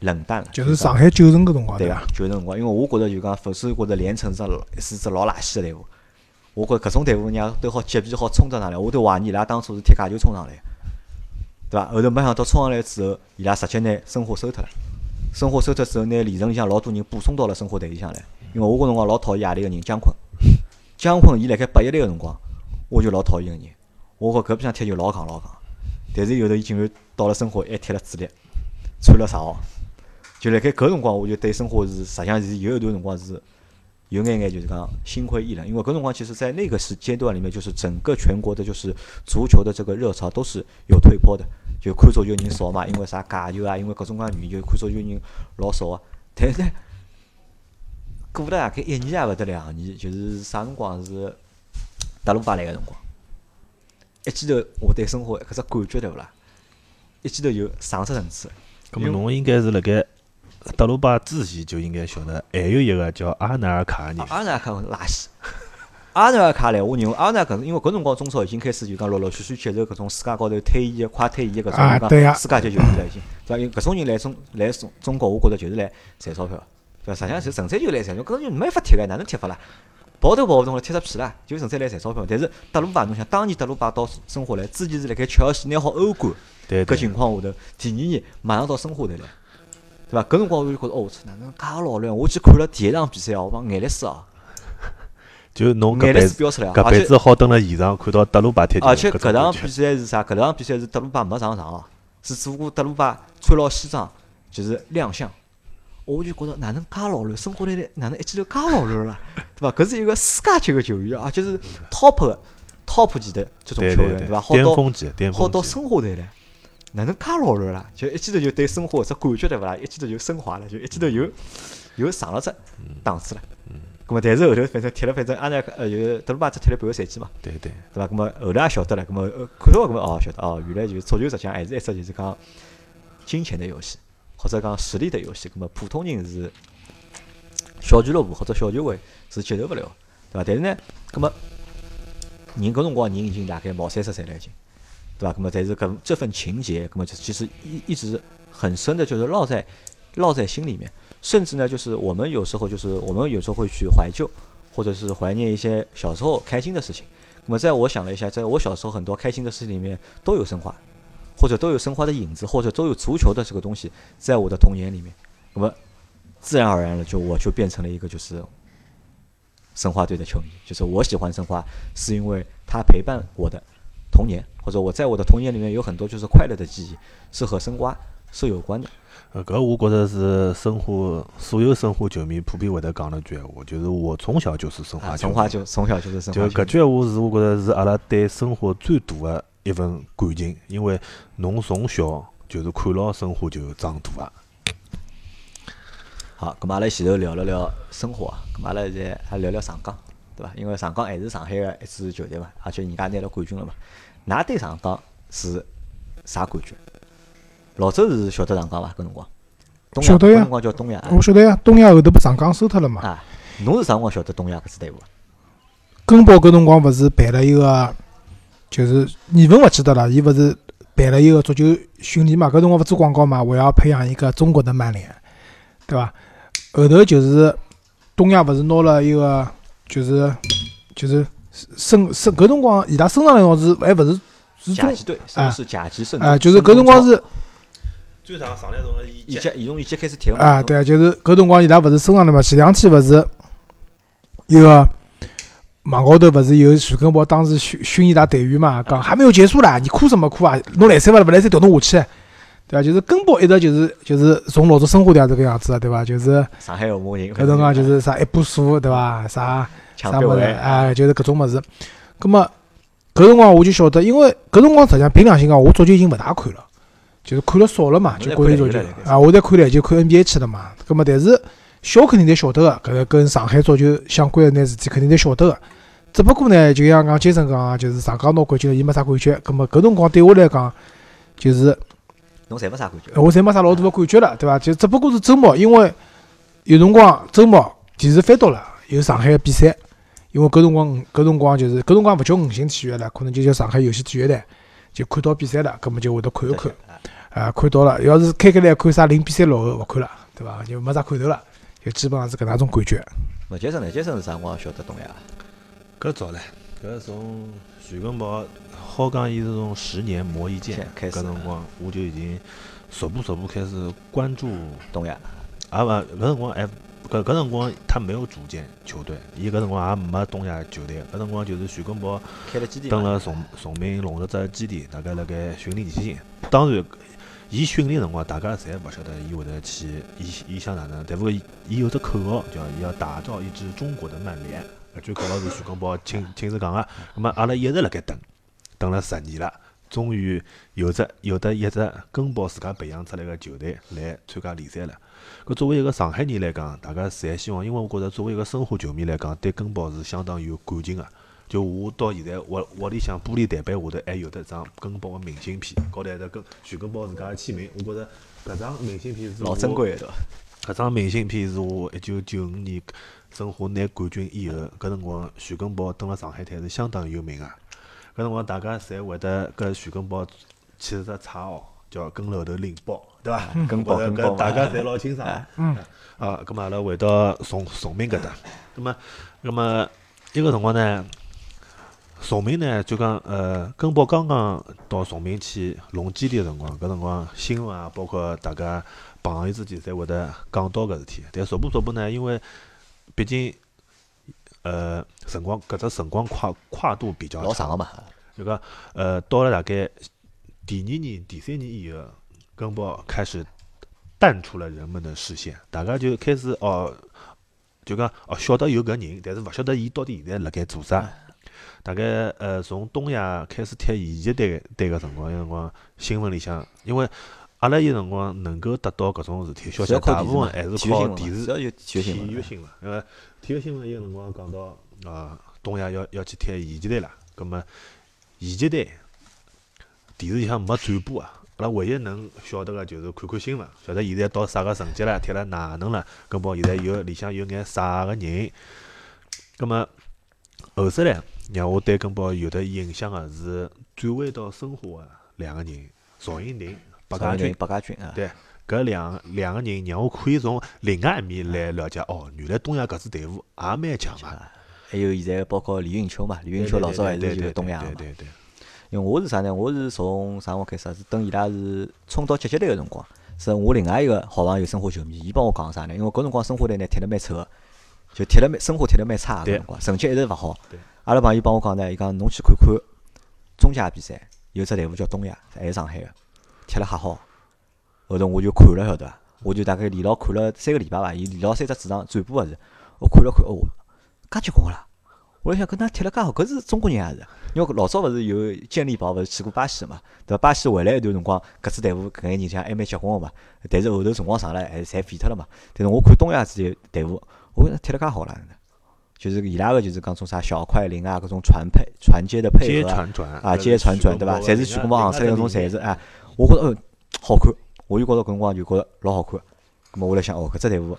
Speaker 1: 冷淡了，
Speaker 2: 就是上海九城搿辰光，
Speaker 1: 对伐？九城辰光，因为我觉着就讲，首先觉着连城是是只老垃圾个队伍。我觉着搿种队伍人家都好接皮好冲得上来，我都怀疑伊拉当初是踢假球冲上来，对伐？后头没想到冲上来之后，伊拉直接拿申花收脱了。申花收脱之后，拿里程里向老多人补充到了申花队里向来。因为我搿辰光老讨厌亚里个人姜昆，姜昆伊辣盖八一队个辰光，我就老讨厌个人。我觉搿边上踢球老戆老戆，但是有头伊竟然到了申花还踢了主力，穿了十号。就辣盖搿辰光，我就对生活是实际上是有一段辰光是有眼眼就是讲心灰意冷，因为搿辰光其实在那个时阶段里面，就是整个全国的就是足球的这个热潮都是有退坡的，就看足球人少嘛，因为啥假球啊，因为各种各样原因，就看足球人老少啊。但是呢过了大概一年也勿得两年，就是啥辰光是德鲁巴来个辰光，一记头我对生活搿只感觉对勿啦？一记头就上只层次。
Speaker 3: 搿么侬应该是辣盖。德鲁巴之前就应该晓得，还有一个叫阿纳尔卡尼。
Speaker 1: 阿纳尔卡垃圾，阿纳尔卡来，我认为阿纳搿因为搿辰光中超已经开始就讲陆陆续续接受搿种世界高头退役、快退役搿种讲世界级球员了已经，对伐？因为搿种人来中来中中国，我觉着就是来赚钞票，对伐？实际上就纯粹就来赚，侬搿种人没法踢个，哪能踢法啦？跑都跑勿动了，踢出屁啦，就纯粹来赚钞票。但是德鲁巴，侬想当年德鲁巴到申花来，之前是辣盖切尔西拿好欧冠，搿情况下头，第二年马上到申花队来，对伐？搿辰光我就觉着，哦，我操，哪能介老乱？我去看了第一场比赛哦，我讲眼泪水啊，
Speaker 3: 就侬搿辈子搿辈子好蹲辣现场看到德鲁巴踢球，
Speaker 1: 而且
Speaker 3: 搿
Speaker 1: 搿场比赛是啥？搿场比赛是德鲁巴没上场哦，是只不过德鲁巴穿牢西装就是亮相。我就觉着哪能介老乱，申花队来哪能一记头介老乱啦，对伐？搿是一个世界级个球员，而且是 top 的 top 级的这种球员，
Speaker 3: 对
Speaker 1: 伐？好到
Speaker 3: 巅峰级
Speaker 1: 好到
Speaker 3: 峰级，
Speaker 1: 申花队来，哪能介老乱啦？就一记头就对申花搿只感觉对勿啦？一记头就升华了，就一记头又又上了只档次了。咁么，但是后头反正踢了，反正阿那呃，就德鲁巴只踢了半个赛季嘛，
Speaker 3: 对对，
Speaker 1: 对伐？咁么后头也晓得了，咁么呃看到咁么哦，晓得哦，原来就是足球实际上还是一只就是讲金钱的游戏，或者讲实力的游戏。咁么普通人是小俱乐部或者小球会是接受勿了，对伐？但是呢，咁么人搿辰光人已经大概毛三十岁了已经，对伐？咁么但是搿这份情结，咁么就其实一一直很深的，就是烙在烙在心里面。甚至呢，就是我们有时候就是我们有时候会去怀旧，或者是怀念一些小时候开心的事情。那么在我想了一下，在我小时候很多开心的事情里面都有申花，或者都有申花的影子，或者都有足球的这个东西在我的童年里面。那么自然而然的就我就变成了一个就是申花队的球迷，就是我喜欢申花是因为它陪伴我的童年，或者我在我的童年里面有很多就是快乐的记忆是和申花是有关的。
Speaker 3: 呃，搿我觉着是申花所有申花球迷普遍会得讲的一句闲话，就是我从小就是申花
Speaker 1: 啊，
Speaker 3: 球迷。
Speaker 1: 申花就从小就是申花
Speaker 3: 就搿
Speaker 1: 球迷。
Speaker 3: 句闲话是我觉着是阿拉对申花最大的一份感情，因为侬从小就是看牢申花球长大个。
Speaker 1: 好，咁么阿拉前头聊了聊申花，咁么阿拉现在还聊聊上港，对伐？因为上港还是上海个一支球队嘛，而且人家拿了冠军了嘛。㑚对上港是啥感觉？老周是晓得长江伐？搿辰光，东亚
Speaker 2: 晓得呀
Speaker 1: 搿辰光叫东亚啊
Speaker 2: 我晓得呀，东亚后头被长江收脱了嘛。
Speaker 1: 啊。侬是啥辰光晓得东亚搿支队伍啊？
Speaker 2: 根宝搿辰光勿是办了一个，就是年份勿记得了，伊勿是办了一个足球训练嘛？搿辰光勿做广告嘛，我要培养一个中国的曼联，对伐？后头就是东亚勿是拿了一个，就是就是升升搿辰光伊拉升上来辰光是还勿是是中
Speaker 1: 甲级队，是甲级胜
Speaker 2: 啊，就是搿辰光是
Speaker 3: 最长上来从了
Speaker 1: 乙级，伊从一级开始踢个
Speaker 2: 啊，对啊，就是搿辰光伊拉勿是升上来嘛？前两天勿是一个网高头勿是有徐根宝当时训训伊拉队员嘛，讲还没有结束啦，你哭什么哭啊？侬来三勿啦？勿来三调侬下去，对伐？就是根宝一直就是就是从老早生活掉这个样子的，对伐？就是
Speaker 1: 上海红魔人，
Speaker 2: 搿辰光就是啥一把锁，对伐？啥啥物事，哎，就是搿种物事。葛么搿辰光我就晓得，因为搿辰光实际上凭良心讲，我早就已经勿大看了，就是看了少了嘛，就国内足球啊，我在看篮球，看 NBA 去了嘛。葛么但是小肯定侪晓得个，搿个跟上海足球相关的那事体肯定侪晓得个。只不过呢，就像讲杰森讲啊，就是上港拿冠军了，伊没啥感觉。葛么搿辰光对我来讲，就是
Speaker 1: 侬侪没啥感觉。
Speaker 2: 我侪没啥老大个感觉了，对伐？就只不过是周末，因为有辰光周末电视翻到了有上海个比赛，因为搿辰光搿辰光就是搿辰光勿叫五星体育了，可能就叫上海游戏体育台，就看到比赛了，葛么就会得看一看，啊，看到了。要是开开来看啥零比三落后，勿看了，对伐？就没啥看头了，就基本上是搿能种感觉。
Speaker 1: 那杰森呢？杰森是啥辰光晓得东亚？
Speaker 3: 搿早唻，搿从徐根宝好讲，伊是从十年磨一剑
Speaker 1: 开始
Speaker 3: 搿辰光，我就已经逐步逐步开始关注，
Speaker 1: 东亚，
Speaker 3: 啊勿搿辰光还搿搿辰光他没有组建球队，伊搿辰光也没东亚球队，搿辰光就是徐根宝
Speaker 1: 开了基地嘛。
Speaker 3: 登了崇崇明弄了只基地，大概辣盖训练期间。当然，伊训练辰光，大家侪勿晓得伊会得去，伊伊想哪能。但不过伊有只口号，叫伊要打造一支中国的曼联。搿句口号是徐根宝亲亲自讲个。咁么阿拉一直辣盖等，等了十年了，终于有只有得一只根宝自家培养出来个球队来参加联赛了。搿作为一个上海人来讲，大家侪希望，因为我觉着作为一个申花球迷来讲，对根宝是相当有感情个。就我到现在屋屋里向玻璃台板下头还有得张根宝个明信片，高头还得跟徐根宝自家个签名。我觉着搿张明信片是我
Speaker 1: 老珍贵的，对伐？
Speaker 3: 搿张明信片是我一九九五年申花拿冠军以后，搿辰光徐根宝登了上海滩是相当有名个。搿辰光大家侪会得搿徐根宝起了只绰号叫跟楼头领包，对伐？
Speaker 1: 跟宝跟宝
Speaker 3: 搿大家侪老清爽。
Speaker 2: 嗯。
Speaker 3: 啊，葛末阿拉回到崇崇明搿搭，葛末葛末伊个辰光呢，崇明呢就讲呃，根宝刚刚到崇明去弄基地个辰光，搿辰光新闻啊，包括大家朋友之间侪会得讲到搿事体。但逐步逐步呢，因为毕竟呃辰光搿只辰光跨跨度比较长，
Speaker 1: 老长个嘛，
Speaker 3: 就讲呃到了大概第二年、第三年以后，根宝开始淡出了人们的视线，大家就开始哦，就讲哦晓得有搿人，但是勿晓得伊到底现在辣盖做啥。大概呃从东亚开始踢乙级队队个辰光，有辰光新闻里向，因为阿拉有辰光能够得到搿种事体消息，大部分还是靠电视
Speaker 1: 体育新闻
Speaker 3: 体育新闻，因为体育新闻有辰光讲到啊，东亚要要去踢乙级队了，葛么乙级队电视里向没转播啊，阿拉唯一能晓得个就是看看新闻，晓得现在到啥个成绩了，踢了哪能了，根本现在有里向有眼啥个人，葛么后首来让我对根本有的印象个是转会到申花个两个人，赵英廷、白家军。
Speaker 1: 白家军啊，
Speaker 3: 对，搿两两个人让我可以从另外一面来了解，哦，原来东亚搿支队伍也蛮强个。
Speaker 1: 啊还有现在包括李云秋嘛，李云秋老早还是就是东亚个嘛。
Speaker 3: 对对对，
Speaker 1: 因为我是啥呢？我是从啥辰光开始啊？是等伊拉是冲到积极队个辰光，是我另外一个好朋友申花球迷，伊帮我讲啥呢？因为搿辰光申花队呢踢得蛮丑个，就踢了蛮生活踢了蛮差个搿辰光，成绩一直勿好。阿拉朋友帮我讲呢，伊讲侬去看看中甲比赛，有只队伍叫东亚，还是上海个，踢了瞎好。后头我就看了晓得伐？我就大概连牢看了三个礼拜伐，伊连牢三只主场转播个是，我看了看，哦，介结棍个啦！我在想，搿哪踢了介好，搿是中国人也是。因为老早勿是有健力宝勿是去过巴西个嘛，对伐？巴西回来一段辰光，搿支队伍搿眼人像还蛮结棍个嘛。但是后头辰光长了，还是侪废脱了嘛。但是我看东亚这些队伍，我觉得踢了介好了，就是伊拉个就是讲种啥小快灵啊，搿种传配、传接的配
Speaker 3: 接
Speaker 1: 合啊接传转对伐？侪是徐根宝行出来搿种侪是哎，我觉着嗯好看，我就觉着搿辰光就觉着老好看。咁么我来想哦，搿只队伍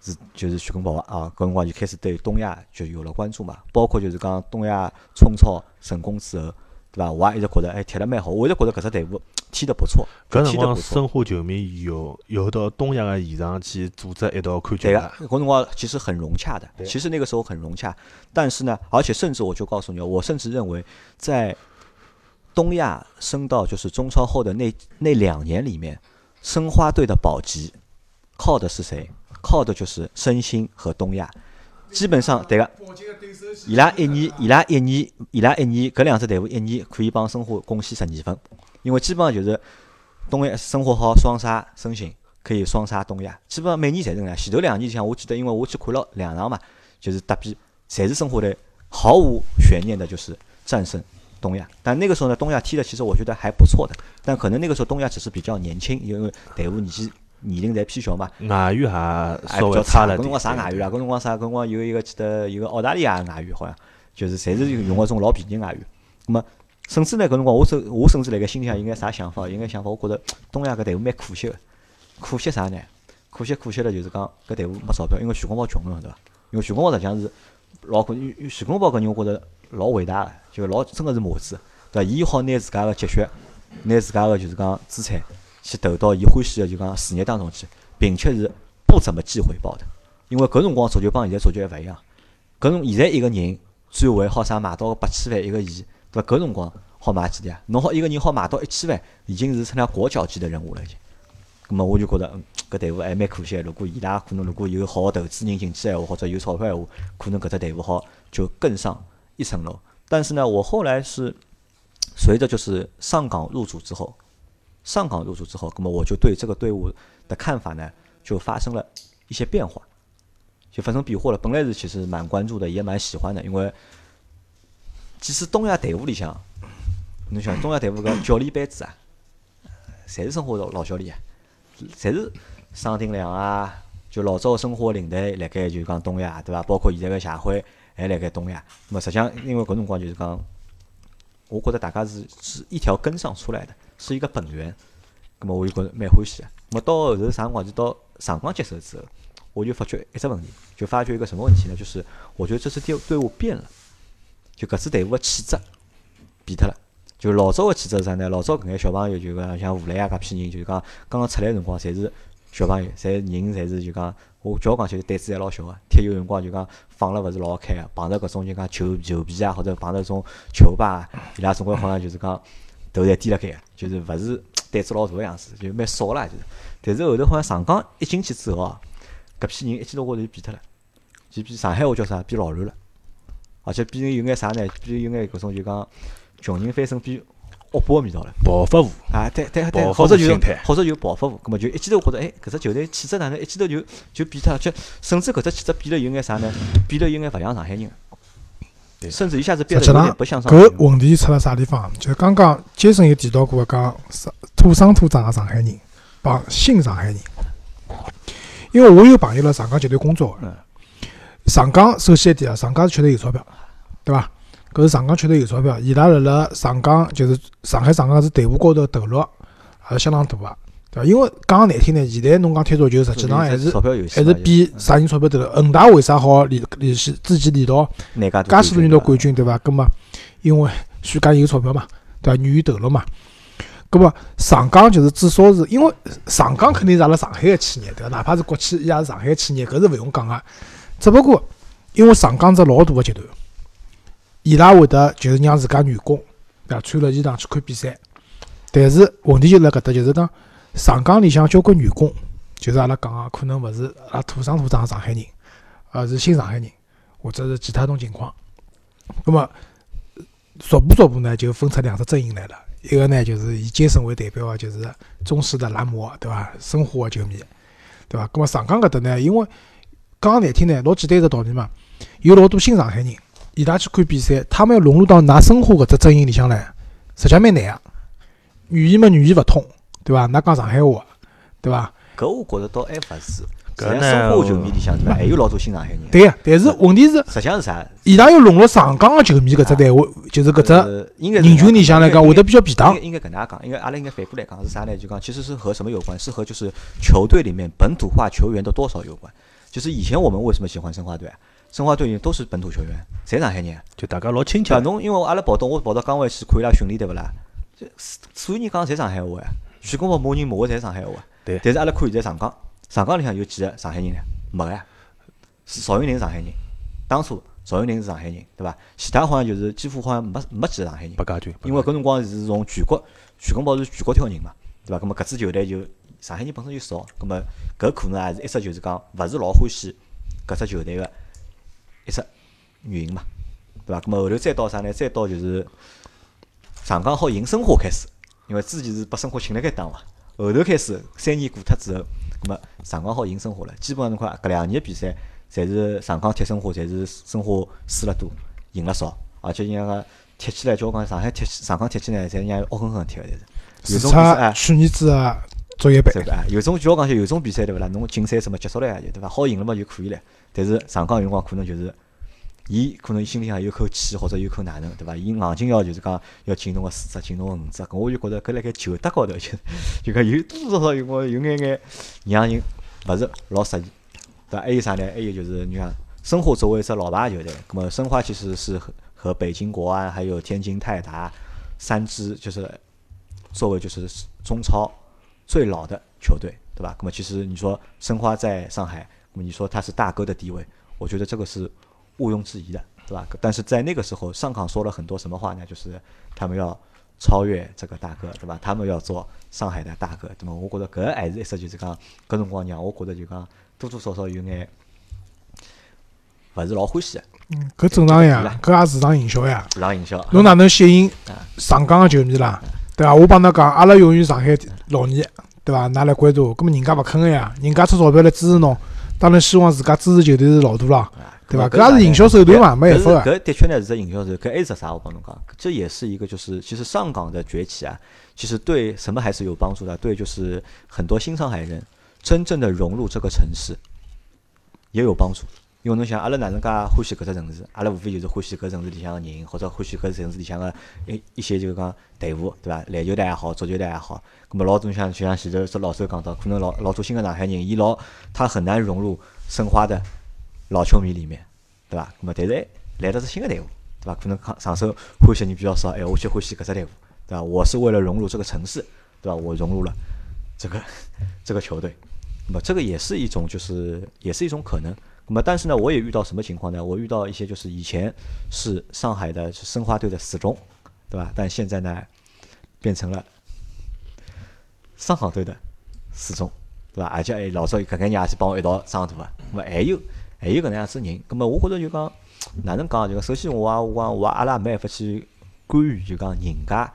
Speaker 1: 是就是徐根宝啊，搿辰光就开始对东亚就有了关注嘛，包括就是讲东亚冲超成功之后，对伐？我也一直觉着哎踢得蛮好，我一直觉着搿只队伍踢得不错，
Speaker 3: 搿辰光。申花球迷有有到东亚的现场去组织一道看球
Speaker 1: 对个，，搿辰光其实很融洽的，其实那个时候很融洽，但是呢，而且甚至我就告诉你，我甚至认为在东亚升到就是中超后的那那两年里面，申花队的保级靠的是谁？靠的就是申鑫和东亚。基本上对个，伊拉一年，伊拉一年，伊拉一年，搿两只队伍一年可以帮申花贡献十二分，因为基本上就是东亚申花好双杀申鑫，可以双杀东亚，基本上每年侪是搿样。前头两年像我记得，因为我去看了两场嘛，就是德比，侪是申花队毫无悬念的，就是战胜东亚。但那个时候呢，东亚踢的其实我觉得还不错的，但可能那个时候东亚只是比较年轻，因为队伍年纪年龄侪偏小嘛，
Speaker 3: 外语还
Speaker 1: 还
Speaker 3: 稍。微差了点。
Speaker 1: 搿辰光啥外语啊？搿辰光啥？搿辰光有一个记得有个澳大利亚的外语，好像就是侪是用搿种老便宜外语。那么甚至呢，搿辰光我甚我甚至辣盖心里向有眼啥想法？有眼想法，我觉着东亚搿队伍蛮可惜个。可惜啥呢？可惜可惜了，就是讲搿队伍没钞票，因为徐光宝穷个，对伐？因为徐光宝实际上是老可，徐光宝搿人我觉着老伟大个，就老真个是模子，对伐？伊好拿自家个积蓄，拿自家个就是讲资产去投到伊欢喜个就讲事业当中去，并且是不怎么计回报的。因为搿辰光足球帮现在足球还勿一样，搿种现在一个人转会好啥买到个八千万一个亿，对伐？搿辰光好买几钿啊？侬好一个人好买到一千万，已经是成了国脚级的人物了已经。咁么我就觉着，嗯，搿队伍还蛮可惜的。如果伊拉可能如果有好个投资人进去闲话，或者有钞票闲话，可能搿只队伍好就更上一层楼。但是呢，我后来是随着就是上港入主之后，上港入主之后，那么我就对这个队伍的看法呢，就发生了一些变化，就发生变化了。本来是其实蛮关注的，也蛮喜欢的，因为其实东亚队伍里向，侬想东亚队伍个教练班子啊，侪是申花的老教练啊，侪是商定良啊，就老早申花领队辣盖就是讲东亚对伐？包括现在个谢辉还辣盖东亚。那么实际上，因为搿辰光就是讲，我觉得大家是是一条根上出来的，是一个本源。咁么我就觉着蛮欢喜个。咁到后头啥辰光就到上光接手之后，我就发觉一只问题，就发觉一个什么问题呢？就是我觉得这支队队伍变了，就搿支队伍个气质变脱了。就老早个气质是啥呢？老早搿眼小朋友就讲像吴磊啊搿批人，就讲刚刚出来辰光，侪是小朋友，侪人侪是就讲，我叫讲起胆子侪老小个，踢有辰光就讲放了勿是老开个，碰着搿种就讲球球皮啊，或者碰着种球吧，伊拉总归好像就是讲头侪低辣盖个，就是勿是 *tsk* 胆子老大个样子，就蛮少啦，就是。但是后头好像上港一进去之后哦，搿批人一记头高头就变脱了，就比上海话叫啥？变老卵了，而且变有眼啥呢？变有眼搿种就讲穷人翻身变恶霸个味道了。
Speaker 3: 暴发户，
Speaker 1: 啊，对对对，或者就是或者就暴发户，葛末就一记头觉着，哎，搿只球队气质哪能一记头就就变脱了，就甚至搿只气质变了有眼啥呢？变了有眼勿像上海人甚至一下子变得有点不像上海人。
Speaker 2: 搿问题出了啥地方？就刚刚杰森有提到过讲土生土长的上海人帮新上海人，因为我有朋友辣上港集团工作上港首先一点啊，上港是确实有钞票，对伐？搿是上港确实有钞票，伊拉辣辣上港就是上海上港是队伍高头投入也是相当大个，对伐？因为讲个难听点，现在侬讲踢足球，实际上还是还是比啥人钞票多了。恒大为啥好连连续自己连到
Speaker 1: 哪家
Speaker 2: 介许多年到冠军，对伐？葛么，因为徐家有钞票嘛，对伐？愿意投入嘛。葛么上港就是至少是因为上港肯定是阿拉上海个企业，对伐？哪怕是国企，伊也是上海个企业，搿是勿用讲个。只不过因为上港只老大个集团，伊拉会得就是让自家员工对伐穿了衣裳去看比赛。但是问题就辣搿搭，就是讲上港里向交关员工，就是阿拉讲个可能勿是阿拉土生土长个上海人，而是新上海人，或者是其他种情况。葛么逐步逐步呢，就分出两只阵营来了。一个呢，就是以杰森为代表个，就是中式的蓝魔，对伐？申花个球迷，对伐？葛么上港搿搭呢，因为讲难听呢，老简单一个道理嘛，有老多新上海人，伊拉去看比赛，他们要融入到㑚申花搿只阵营里向来，实际蛮难个。语言嘛，语言勿通，对伐？㑚讲上海话，对伐？
Speaker 1: 搿我觉着倒还勿是，
Speaker 3: 搿呢
Speaker 1: 实际上生活球迷里向对伐，还有老多新上海人。
Speaker 2: 对个，但是问题是，
Speaker 1: 实际上是啥？
Speaker 2: 伊拉要融入上港个球迷搿只单位，就是搿只人群里向来讲，会得比较便当
Speaker 1: 应该。应该搿能介讲，应该阿拉应该反过来讲是啥呢？就讲其实是和什么有关？是和就是球队里面本土化球员的多少有关。就是以前我们为什么喜欢申花队啊？申花队里都是本土球员，侪上海人。
Speaker 3: 就大家老亲切。
Speaker 1: 侬因为阿拉跑到我跑到江湾去看伊拉训练，对勿啦？这所有人讲侪上海话呀，徐根宝骂人骂个侪上海话。
Speaker 3: 对
Speaker 1: 但是阿拉看现在上港，上港里向有几个上海人呢？没个呀。是邵云林是上海人，当初邵云林是上海人，对伐？其他好像就是几乎好像没没几个上海人。
Speaker 3: 八家军，
Speaker 1: 因为搿辰光是从全国，徐根宝是全国挑人嘛，对伐？葛末搿支球队就上海人本身就少，葛末搿可能也是一只就是讲勿是老欢喜搿只球队个一只原因嘛，对伐？葛末后头再到啥呢？再到就是上港好赢申花开始，因为之前是拨申花请了该打嘛，后头开始三年过脱之后，葛末上港好赢申花了，基本上侬看搿两年比赛，侪是上港踢申花，侪是申花输了多，赢了少，而且人家个踢起来，叫我讲上海踢起上港踢起来，侪人家恶狠狠踢个，侪是。有
Speaker 2: 除
Speaker 1: 种比赛
Speaker 2: 去年子个足协杯，
Speaker 1: 对伐？哎，有种就我讲就有种比赛对勿啦？侬竞赛什么结束了呀，就对伐？好赢了嘛就可以了。但是上港有辰光可能就是，伊可能心里向有口气或者有口哪能，对伐？伊硬劲要就是讲要进侬个四只，进侬个五只，搿我就觉着搿辣盖球德高头就就讲有多少少有我有眼眼让人勿是老适意，对伐？还有啥呢？还有就是你看，申花作为一支老牌球队，那么申花其实是和和北京国安还有天津泰达三支就是作为就是中超最老的球队，对吧？那么其实你说申花在上海，那么你说他是大哥的地位，我觉得这个是毋庸置疑的，对吧？但是在那个时候，上港说了很多什么话呢？就是他们要超越这个大哥，对吧？他们要做上海的大哥，对么？我觉得搿还是一只就是讲搿辰光让我觉得就讲多多少少有眼勿是老欢喜的，
Speaker 2: 嗯，搿正常呀，搿也市场营销呀。
Speaker 1: 市场营销。
Speaker 2: 侬哪能吸引
Speaker 1: 啊
Speaker 2: 上港的球迷啦？对伐？我帮㑚讲，阿拉永远上海老二，对伐？㑚来关注，葛末人家勿肯个呀，人家出钞票来支持侬，当然希望自家支持球队是老大啦。对伐
Speaker 1: 搿
Speaker 2: 搿也是营销手段嘛没办法
Speaker 1: 搿的确呢是只营销手段。搿还有只啥？我帮侬讲，这也是一个就是其实上港的崛起啊，其实对什么还是有帮助的。对，就是很多新上海人真正的融入这个城市也有帮助。因为侬想，阿拉哪能介欢喜搿只城市？阿拉无非就是欢喜搿城市里向个人，或者欢喜搿城市里向个一一些就是讲队伍，对伐？篮球队也好，足球队也好。葛末老多像就像前头只老周讲到，可能老老多新个上海人，伊老他很难融入申花的老球迷里面，对伐？葛末但是哎，来了只新个队伍，对伐？可能上上手欢喜人比较少，哎，我就欢喜搿只队伍，对伐？我是为了融入这个城市，对伐？我融入了这个 *laughs* 这个球队，那么这个也是一种就是也是一种可能。那么，但是呢，我也遇到什么情况呢？我遇到一些就是以前是上海的申花队的死忠，对吧？但现在呢，变成了上港队的死忠，对吧？而且哎，老早搿眼人也是帮我一道长大的。那么还有还有搿能样子人，那么我觉着就讲 *tsk* 哪能讲？就讲首先我也我讲我阿拉没办法去干预，就讲人家。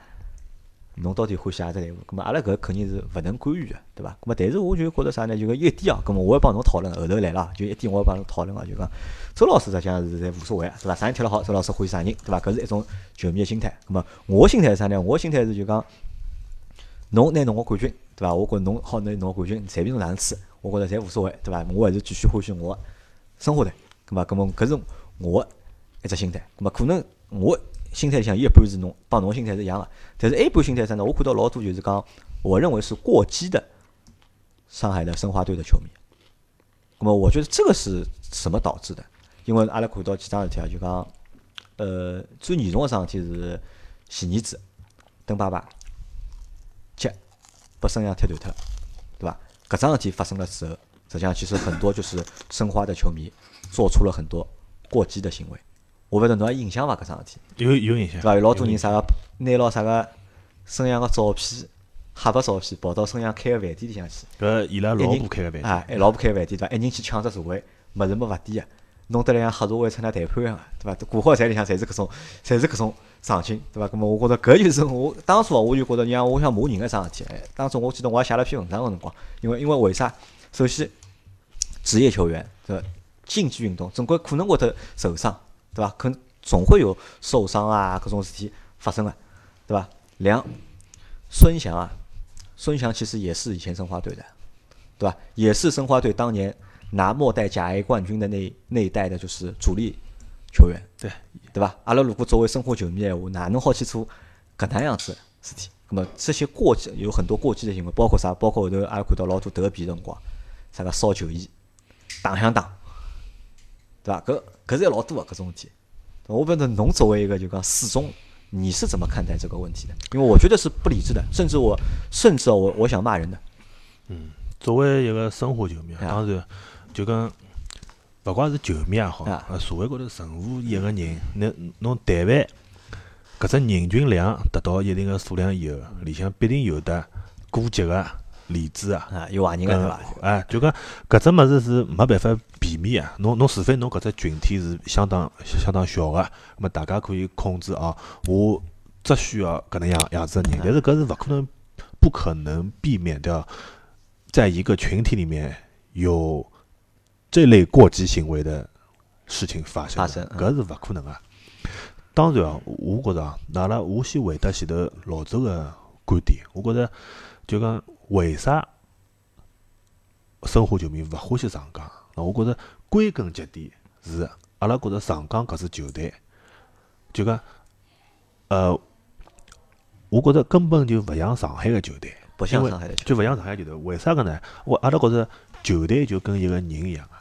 Speaker 1: 侬到底欢喜何只队伍？咁么阿拉搿肯定是勿能干预个，对伐？咁么但是我就觉着啥呢？就讲一点哦，咁么我要帮侬讨论，后头来了，就一点我要帮侬讨论哦，就讲周老师实际上是侪无所谓，对伐？啥人踢了好，周老师欢喜啥人，对伐？搿是一种球迷个心态。咁么我心态是啥呢？我心态是就讲，侬拿侬个冠军，对伐？我觉着侬好拿侬个冠军，随便侬哪能吹，我觉着侪无所谓，对伐？我还是继续欢喜我生活队，咁么咁么搿是我一只心态。咁么可能我。心态里向一半是侬帮侬心态是一样个，但是 A 半心态上呢，我看到老多就是讲，我认为是过激的上海的申花队的球迷。那么我觉得这个是什么导致的？因为阿拉看到几桩事体啊，就讲，呃，最严重个桩事体是前儿子邓爸爸脚被申阳踢断脱，对伐？搿桩事体发生了之后，实际上其实很多就是申花的球迷做出了很多过激的行为。我勿晓得侬还印象伐？搿桩事
Speaker 3: 体有有印象，
Speaker 1: 对伐？有老多人啥个拿牢啥个孙杨个照片、黑白照片，跑到孙杨开个饭店里向去。
Speaker 3: 搿伊拉老婆开个饭店，
Speaker 1: 啊，哎，老婆开个饭店对伐？一人去抢只座位，物事没勿点个，弄得来像黑社会出那谈判一样个，对伐？挂好在里向，侪是搿种，侪是搿种场景，对伐？咾么，我觉着搿就是我当初我就觉着，你像我想骂人个桩事体，哎，当初我记得我还写了篇文章个辰光，因为因为为啥？首先，职业球员对竞技运动总归可能会得受伤，对伐？可。总会有受伤啊，各种事体发生啊，对吧？两，孙祥啊，孙祥其实也是以前申花队的，对吧？也是申花队当年拿末代甲 A 冠军的那那一代的，就是主力球员，
Speaker 3: 对
Speaker 1: 对吧？阿拉如果作为申花球迷闲话，哪能好去做搿能样子事体？那么这些过激有很多过激的行为，包括啥？包括后头阿拉看到老多德比辰光，啥个烧球衣、打相打，对伐？搿搿是老多个搿种事体。我问的侬作为一个就讲四中，你是怎么看待这个问题的？因为我觉得是不理智的，甚至我甚至我我想骂人的。
Speaker 3: 嗯，作为一个生活球迷，当然就跟，勿管是球迷也好，啊，社会高头任何一个人，侬侬但凡搿只人群量达到一定个数量以后，里向必定有的过激个。例子啊，
Speaker 1: 啊，有坏人个是伐？
Speaker 3: 哎，就讲搿只物事是没办法避免啊。侬侬除非侬搿只群体是相当相当小个，那么大家可以控制啊。我只需要搿能样样子的人，但是搿是勿可能，不可能避免掉，在一个群体里面有这类过激行为的事情发生。
Speaker 1: 发生，
Speaker 3: 搿是勿可能啊。当然啊，我觉着啊，阿拉我先回答前头老周个观点，我觉着就讲。为啥申花球迷勿欢喜上港？那我觉着归根结底是阿拉觉着上港搿支球队，就讲，呃，我觉着根本就勿像上海个球队，
Speaker 1: 不像上海的，
Speaker 3: 就勿像上海球队。为啥个呢？我阿拉觉着球队就跟一个人一样个，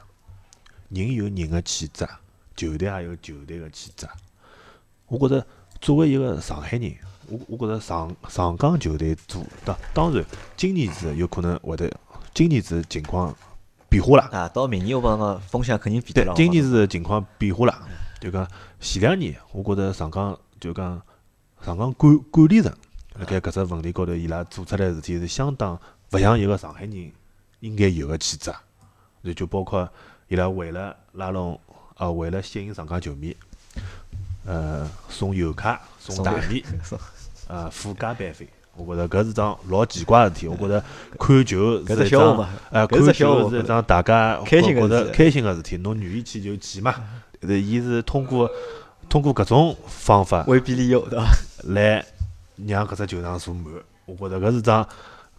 Speaker 3: 人有人个气质，球队也有球队个气质。我觉着作为一个上海人。我我觉着上上港球队做，当当然，今年子有可能会得，今年子情况变化了。
Speaker 1: 啊，到明年我讲个风向肯定变
Speaker 3: 了。对，今年子情况变化了，就讲前两年，我觉着上港就讲上港管管理层辣盖搿只问题高头，伊拉做出来事体是相当勿像一个上海人应该有个气质。就就包括伊拉为了拉拢，呃，为了吸引上港球迷，呃，送油卡，送大米。呃，附加班费，我觉着搿是桩老奇怪个事体。我觉着看球是一桩，哎，看球是一桩大家
Speaker 1: 开心
Speaker 3: 觉着开心个事体。侬愿意去就去嘛。是，伊是通过通过搿种方法，
Speaker 1: 威逼利诱，对伐？
Speaker 3: 来让搿只球场坐满。我觉着搿是桩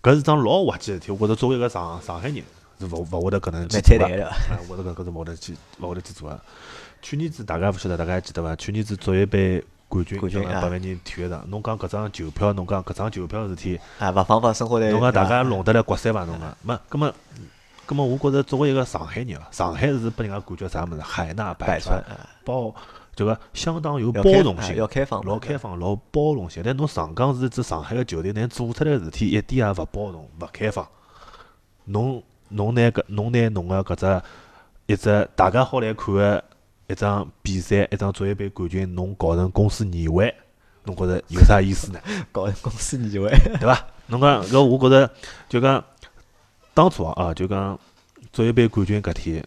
Speaker 3: 搿是桩老滑稽个事体。我觉着作为一个上上海人，是勿勿会得搿能去
Speaker 1: 蛮
Speaker 3: 做个。
Speaker 1: 太难的。
Speaker 3: 啊，会得搿搿是勿会得去勿会得去做个。去年子大家勿晓得，大家还记得伐？去年子足协杯冠军，
Speaker 1: 冠军啊
Speaker 3: 百万人体育场，侬讲搿张球票，侬讲搿张球票事体，
Speaker 1: 啊，勿放放生活在，
Speaker 3: 侬讲大家弄得来刮三伐？侬讲，没，葛么，葛么，我觉着作为一个上海人啊，上海是拨人家感觉啥物事？海纳
Speaker 1: 百
Speaker 3: 百川，
Speaker 1: 啊
Speaker 3: 包就个相当有包容性，
Speaker 1: 要开放，
Speaker 3: 老开放，老包容性。但侬上港是一支上海个球队，但做出来个事体一点也勿包容、勿开放。侬侬拿搿侬拿侬个搿只一只大家好来看个一场比赛，一场足协杯冠军，侬搞成公司年会，侬觉着有啥意思呢？*laughs*
Speaker 1: 搞成公司年会，
Speaker 3: 对伐？侬讲搿我觉着就讲当初啊啊，就讲足协杯冠军搿天，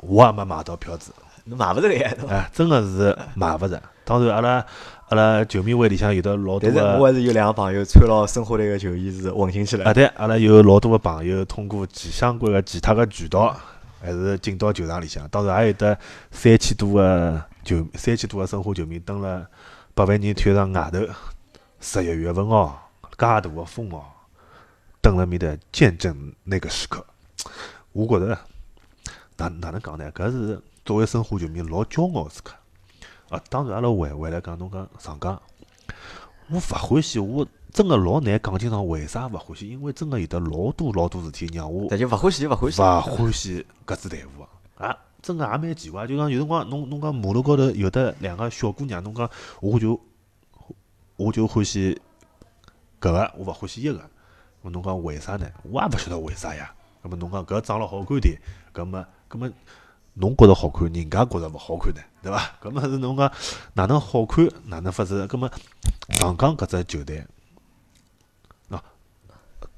Speaker 3: 我也没买到票子。*laughs*
Speaker 1: 侬买勿着个呀，对伐？
Speaker 3: 哎，真个是买勿着。当然，阿拉阿拉球迷会里向有的老多
Speaker 1: 但是我还是有两个朋友穿了生活队个球衣是混进去
Speaker 3: 啊，
Speaker 1: 了。
Speaker 3: 对，阿拉有老多个朋友通过其相关个其他个渠道，还是进到球场里向。当然，也有得三千多个球，三千多个申花球迷蹲了八万人体育场外头，十一月份哦，介大个风哦，蹲了面搭见证那个时刻。我觉着哪哪能讲呢？搿是作为申花球迷老骄傲个时刻。啊，当然，阿拉回回来讲，侬讲上港，我勿欢喜，我真个老难讲清爽为啥勿欢喜，因为真个有得老多老多事体让我
Speaker 1: 但就勿欢喜就勿欢喜，
Speaker 3: 勿欢喜搿支队伍啊！啊，真个也蛮奇怪，就讲有辰光侬侬讲马路高头有得两个小姑娘，侬讲我就我就欢喜搿个，我勿欢喜一个。咾侬讲为啥呢？我也勿晓得为啥呀。葛末侬讲搿长了好看点，搿么搿么侬觉着好看，人家觉着勿好看呢，对伐？搿么是侬讲哪能好看，哪能法子？搿么上港搿只球队，喏，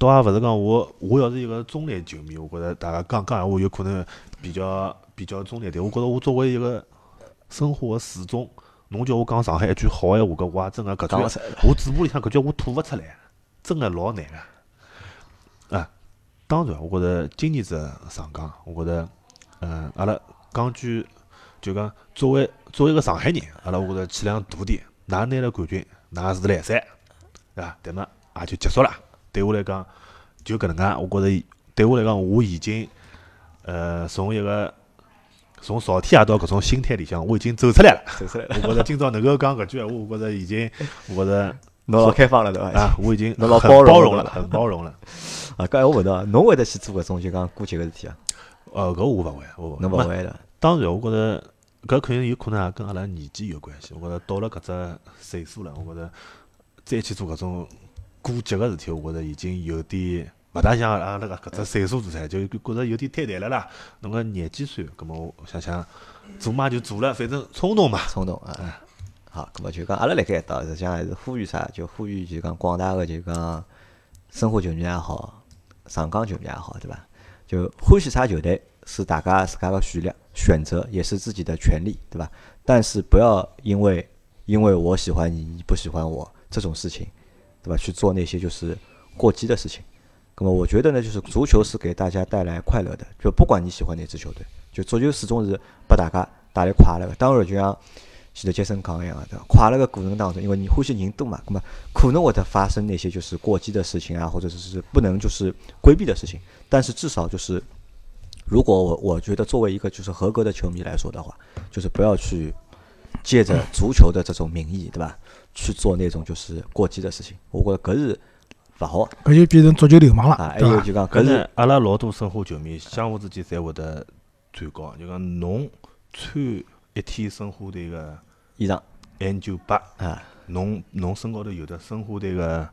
Speaker 3: 倒也勿是讲我我要是一个中立球迷，我觉着大家讲讲闲话有可能比较比较中立点。我觉着我作为一个生活个始终，侬叫我讲上海一句好闲话，搿我也真个搿句。我嘴巴里向搿句我吐勿出来，真个老难个。啊，当然，我觉着今年子上港，我觉着，嗯，阿拉讲句就讲作为作为一个上海人，阿拉我觉着气量大点，㑚拿了冠军，㑚是来赛，对伐？对么也就结束了。对我来讲，就搿能介，我觉着对我来讲，我已经，呃，从一个从朝天夜到搿种心态里向，我已经走出来了。
Speaker 1: 走出来了，
Speaker 3: 我觉着今朝能够讲搿句闲话，我觉着已经，我觉着 *laughs*
Speaker 1: 侬老开放了对伐？
Speaker 3: 啊，我已经 *laughs*
Speaker 1: 侬老
Speaker 3: 很
Speaker 1: 包容了
Speaker 3: 包容了，很包容了。*laughs*
Speaker 1: 啊，搿闲话问到，侬会得去做搿种就讲过节个事体啊？
Speaker 3: 呃，搿我勿会，我勿会。
Speaker 1: 侬勿会的，
Speaker 3: 当然，我觉着搿肯定有可能也跟阿拉年纪有关系。我觉着到了搿只岁数了，我觉着再去做搿种过节个事体，我觉着已经有点勿大像阿拉搿搿只岁数做出来，就觉着有点太淡了啦。侬个廿几岁，葛末我想想，做嘛就做了，反正冲动嘛。
Speaker 1: 冲动啊。好，咁么就讲阿拉辣盖一道，实际上还是呼吁啥？就呼吁就讲广大个就讲生活球迷也好，上港球迷也好，对伐？就欢喜啥球队是大家自家个选择，选择也是自己的权利，对伐？但是不要因为因为我喜欢你，你不喜欢我这种事情，对吧？去做那些就是过激的事情。那么我觉得呢，就是足球是给大家带来快乐的，就不管你喜欢哪支球队，就足球始终是拨大家带来快乐的。当然，就像前头杰森讲一样的，对伐？快乐的过程当中，因为你欢喜人多嘛，那么可能会发生那些就是过激的事情啊，或者是不能就是规避的事情。但是至少就是，如果我我觉得作为一个就是合格的球迷来说的话，就是不要去借着足球的这种名义，对吧？去做那种就是过激的事情。我觉着搿是勿好
Speaker 2: 搿就变成足球流氓
Speaker 1: 啊。
Speaker 2: 了，
Speaker 1: 还有？就讲搿是
Speaker 3: 阿拉老多申花球迷相互之间侪会得转告，就讲侬穿一天申花队个
Speaker 1: 衣裳
Speaker 3: N 九八，
Speaker 1: 啊，
Speaker 3: 侬侬身高头有的申花队个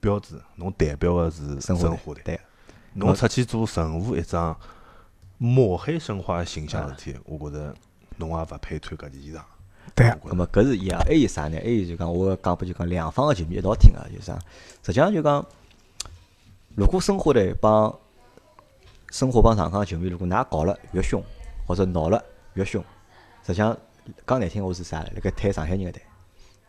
Speaker 3: 标志，侬代表个是申
Speaker 1: 申花
Speaker 3: 花队。
Speaker 1: 对。
Speaker 3: 侬出去做任何一桩抹黑申花形象事体，我觉着侬也勿配穿搿件衣裳。
Speaker 2: 对啊
Speaker 1: 咁么搿是一样，还有啥呢？还有就讲我讲不就讲两方个球迷一道听啊，就是讲？实际上就讲，如果申花队帮申花帮上港球迷，如果㑚搞了越凶，或者闹了越凶，实际上讲难听话是啥呢？辣盖推上海人个队，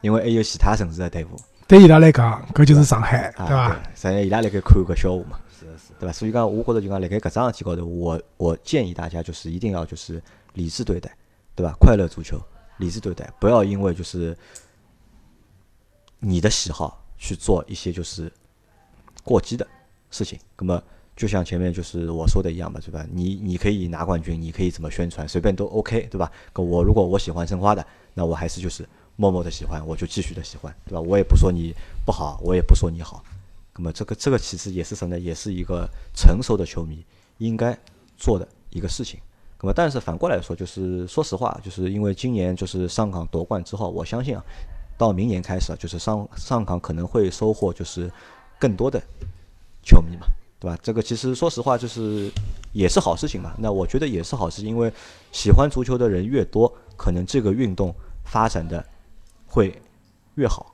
Speaker 1: 因为还有其他城市个队伍，
Speaker 2: 对伊拉来讲，搿就是上海，
Speaker 1: 啊，
Speaker 2: 对伐？
Speaker 1: 对？实际上伊拉辣盖看搿笑话嘛。
Speaker 3: 是的是的。
Speaker 1: 对伐？所以讲，我觉着就讲，辣盖搿桩事体高头，我我建议大家就是一定要就是理智对待，对伐？快乐足球，理智对待，不要因为就是你的喜好去做一些就是过激的事情。那么就像前面就是我说的一样吧，对吧？你你可以拿冠军，你可以怎么宣传，随便都 OK，对吧？我如果我喜欢申花的，那我还是就是默默的喜欢，我就继续的喜欢，对吧？我也不说你不好，我也不说你好。那么这个这个其实也是什么呢？也是一个成熟的球迷应该做的一个事情。那么但是反过来说，就是说实话，就是因为今年就是上港夺冠之后，我相信啊，到明年开始啊，就是上上港可能会收获就是更多的球迷嘛，对吧？这个其实说实话就是也是好事情嘛。那我觉得也是好事，因为喜欢足球的人越多，可能这个运动发展的会越好。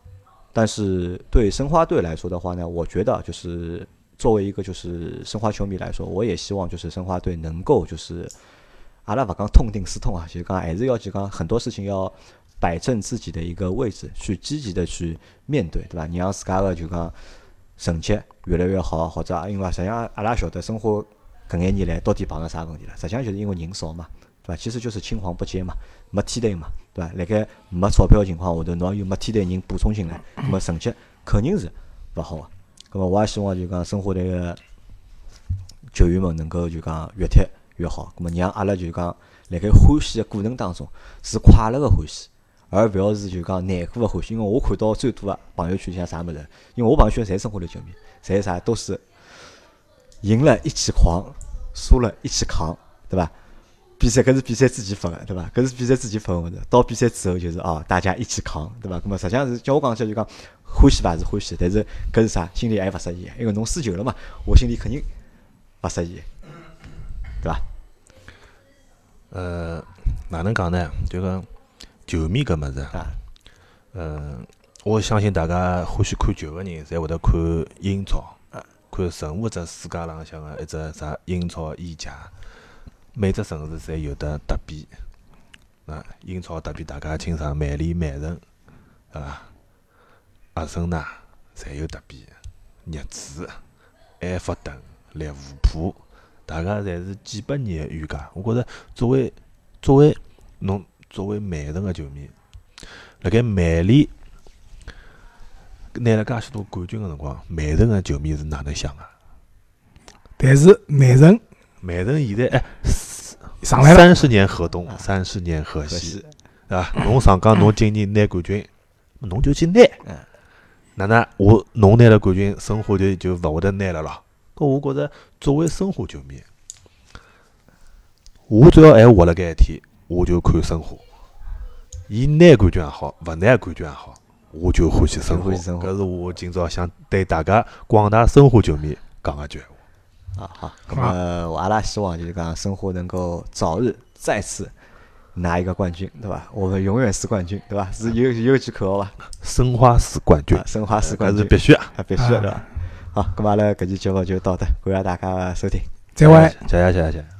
Speaker 1: 但是对申花队来说的话呢，我觉得就是作为一个就是申花球迷来说，我也希望就是申花队能够就是阿拉勿讲痛定思痛啊，就讲还是要就讲很多事情要摆正自己的一个位置，去积极的去面对，对吧？你让自家个就讲成绩越来越好，或者因为实际上阿拉晓得生活搿眼年来到底碰到啥问题了？实际上就是因为人少嘛。对吧？其实就是青黄不接嘛，没梯队嘛，对吧？辣盖没钞票情况下头，侬又没梯队人补充进来，那么成绩肯定是勿好个。那么我也希望就讲生活队个球员们能够就讲越踢越好，那么让阿拉就讲辣盖欢喜个过程当中是快乐个欢喜，而勿要是就讲难过个欢喜。因为我看到最多个朋友圈像啥物事？因为我朋友圈侪生活类球迷，侪啥都是赢了一起狂，输了一起扛，对吧？比赛搿是比赛之前发个，对伐？搿是比赛之前发个物事。到比赛之后就是哦，大家一起扛，对伐？搿么实际上是叫我讲起来就讲欢喜伐是欢喜，但是搿是啥？心里还勿适意，因为侬输球了嘛，我心里肯定勿适意，对伐？
Speaker 3: 呃，哪能讲呢？就讲球迷搿物事，嗯，我相信大家欢喜看球个人，侪会得看英超，看任何只世界浪向个一只啥英超、意甲。每只城市侪有得德比，啊，英超德比大家清爽，曼联、曼城，对伐？阿森纳侪有德比，热刺、埃弗顿、利物浦，大家侪是几百年的冤家。我觉着作为作为侬作为曼城个球迷，辣盖曼联拿了介许多冠军个辰光，曼城个球迷是哪能想个？
Speaker 2: 但是曼城，
Speaker 3: 曼城现在哎。
Speaker 2: 上来了，
Speaker 3: 三十年河东，三十年河西，对伐？侬上港，侬今年拿冠军，侬就去拿。哪能我侬拿了冠军，申花队就勿会得拿了咯？搿我觉着，作为申花球迷，我只要还活辣盖一天，我就看申花。伊拿冠军也好，勿拿冠军也好，我就欢喜申花。搿是我今朝想对大家广大申花球迷讲个句。
Speaker 1: 啊好，那么阿拉希望就是讲申花能够早日再次拿一个冠军，对吧？我们永远是冠军，对吧？是有有句口号吧？
Speaker 3: 申花是冠军，
Speaker 1: 申花是冠军
Speaker 3: 是必须啊，
Speaker 1: 必须的，对吧？好，那么阿拉搿期节目就到这，感谢大家收听，
Speaker 2: 再会，
Speaker 3: 谢谢谢谢。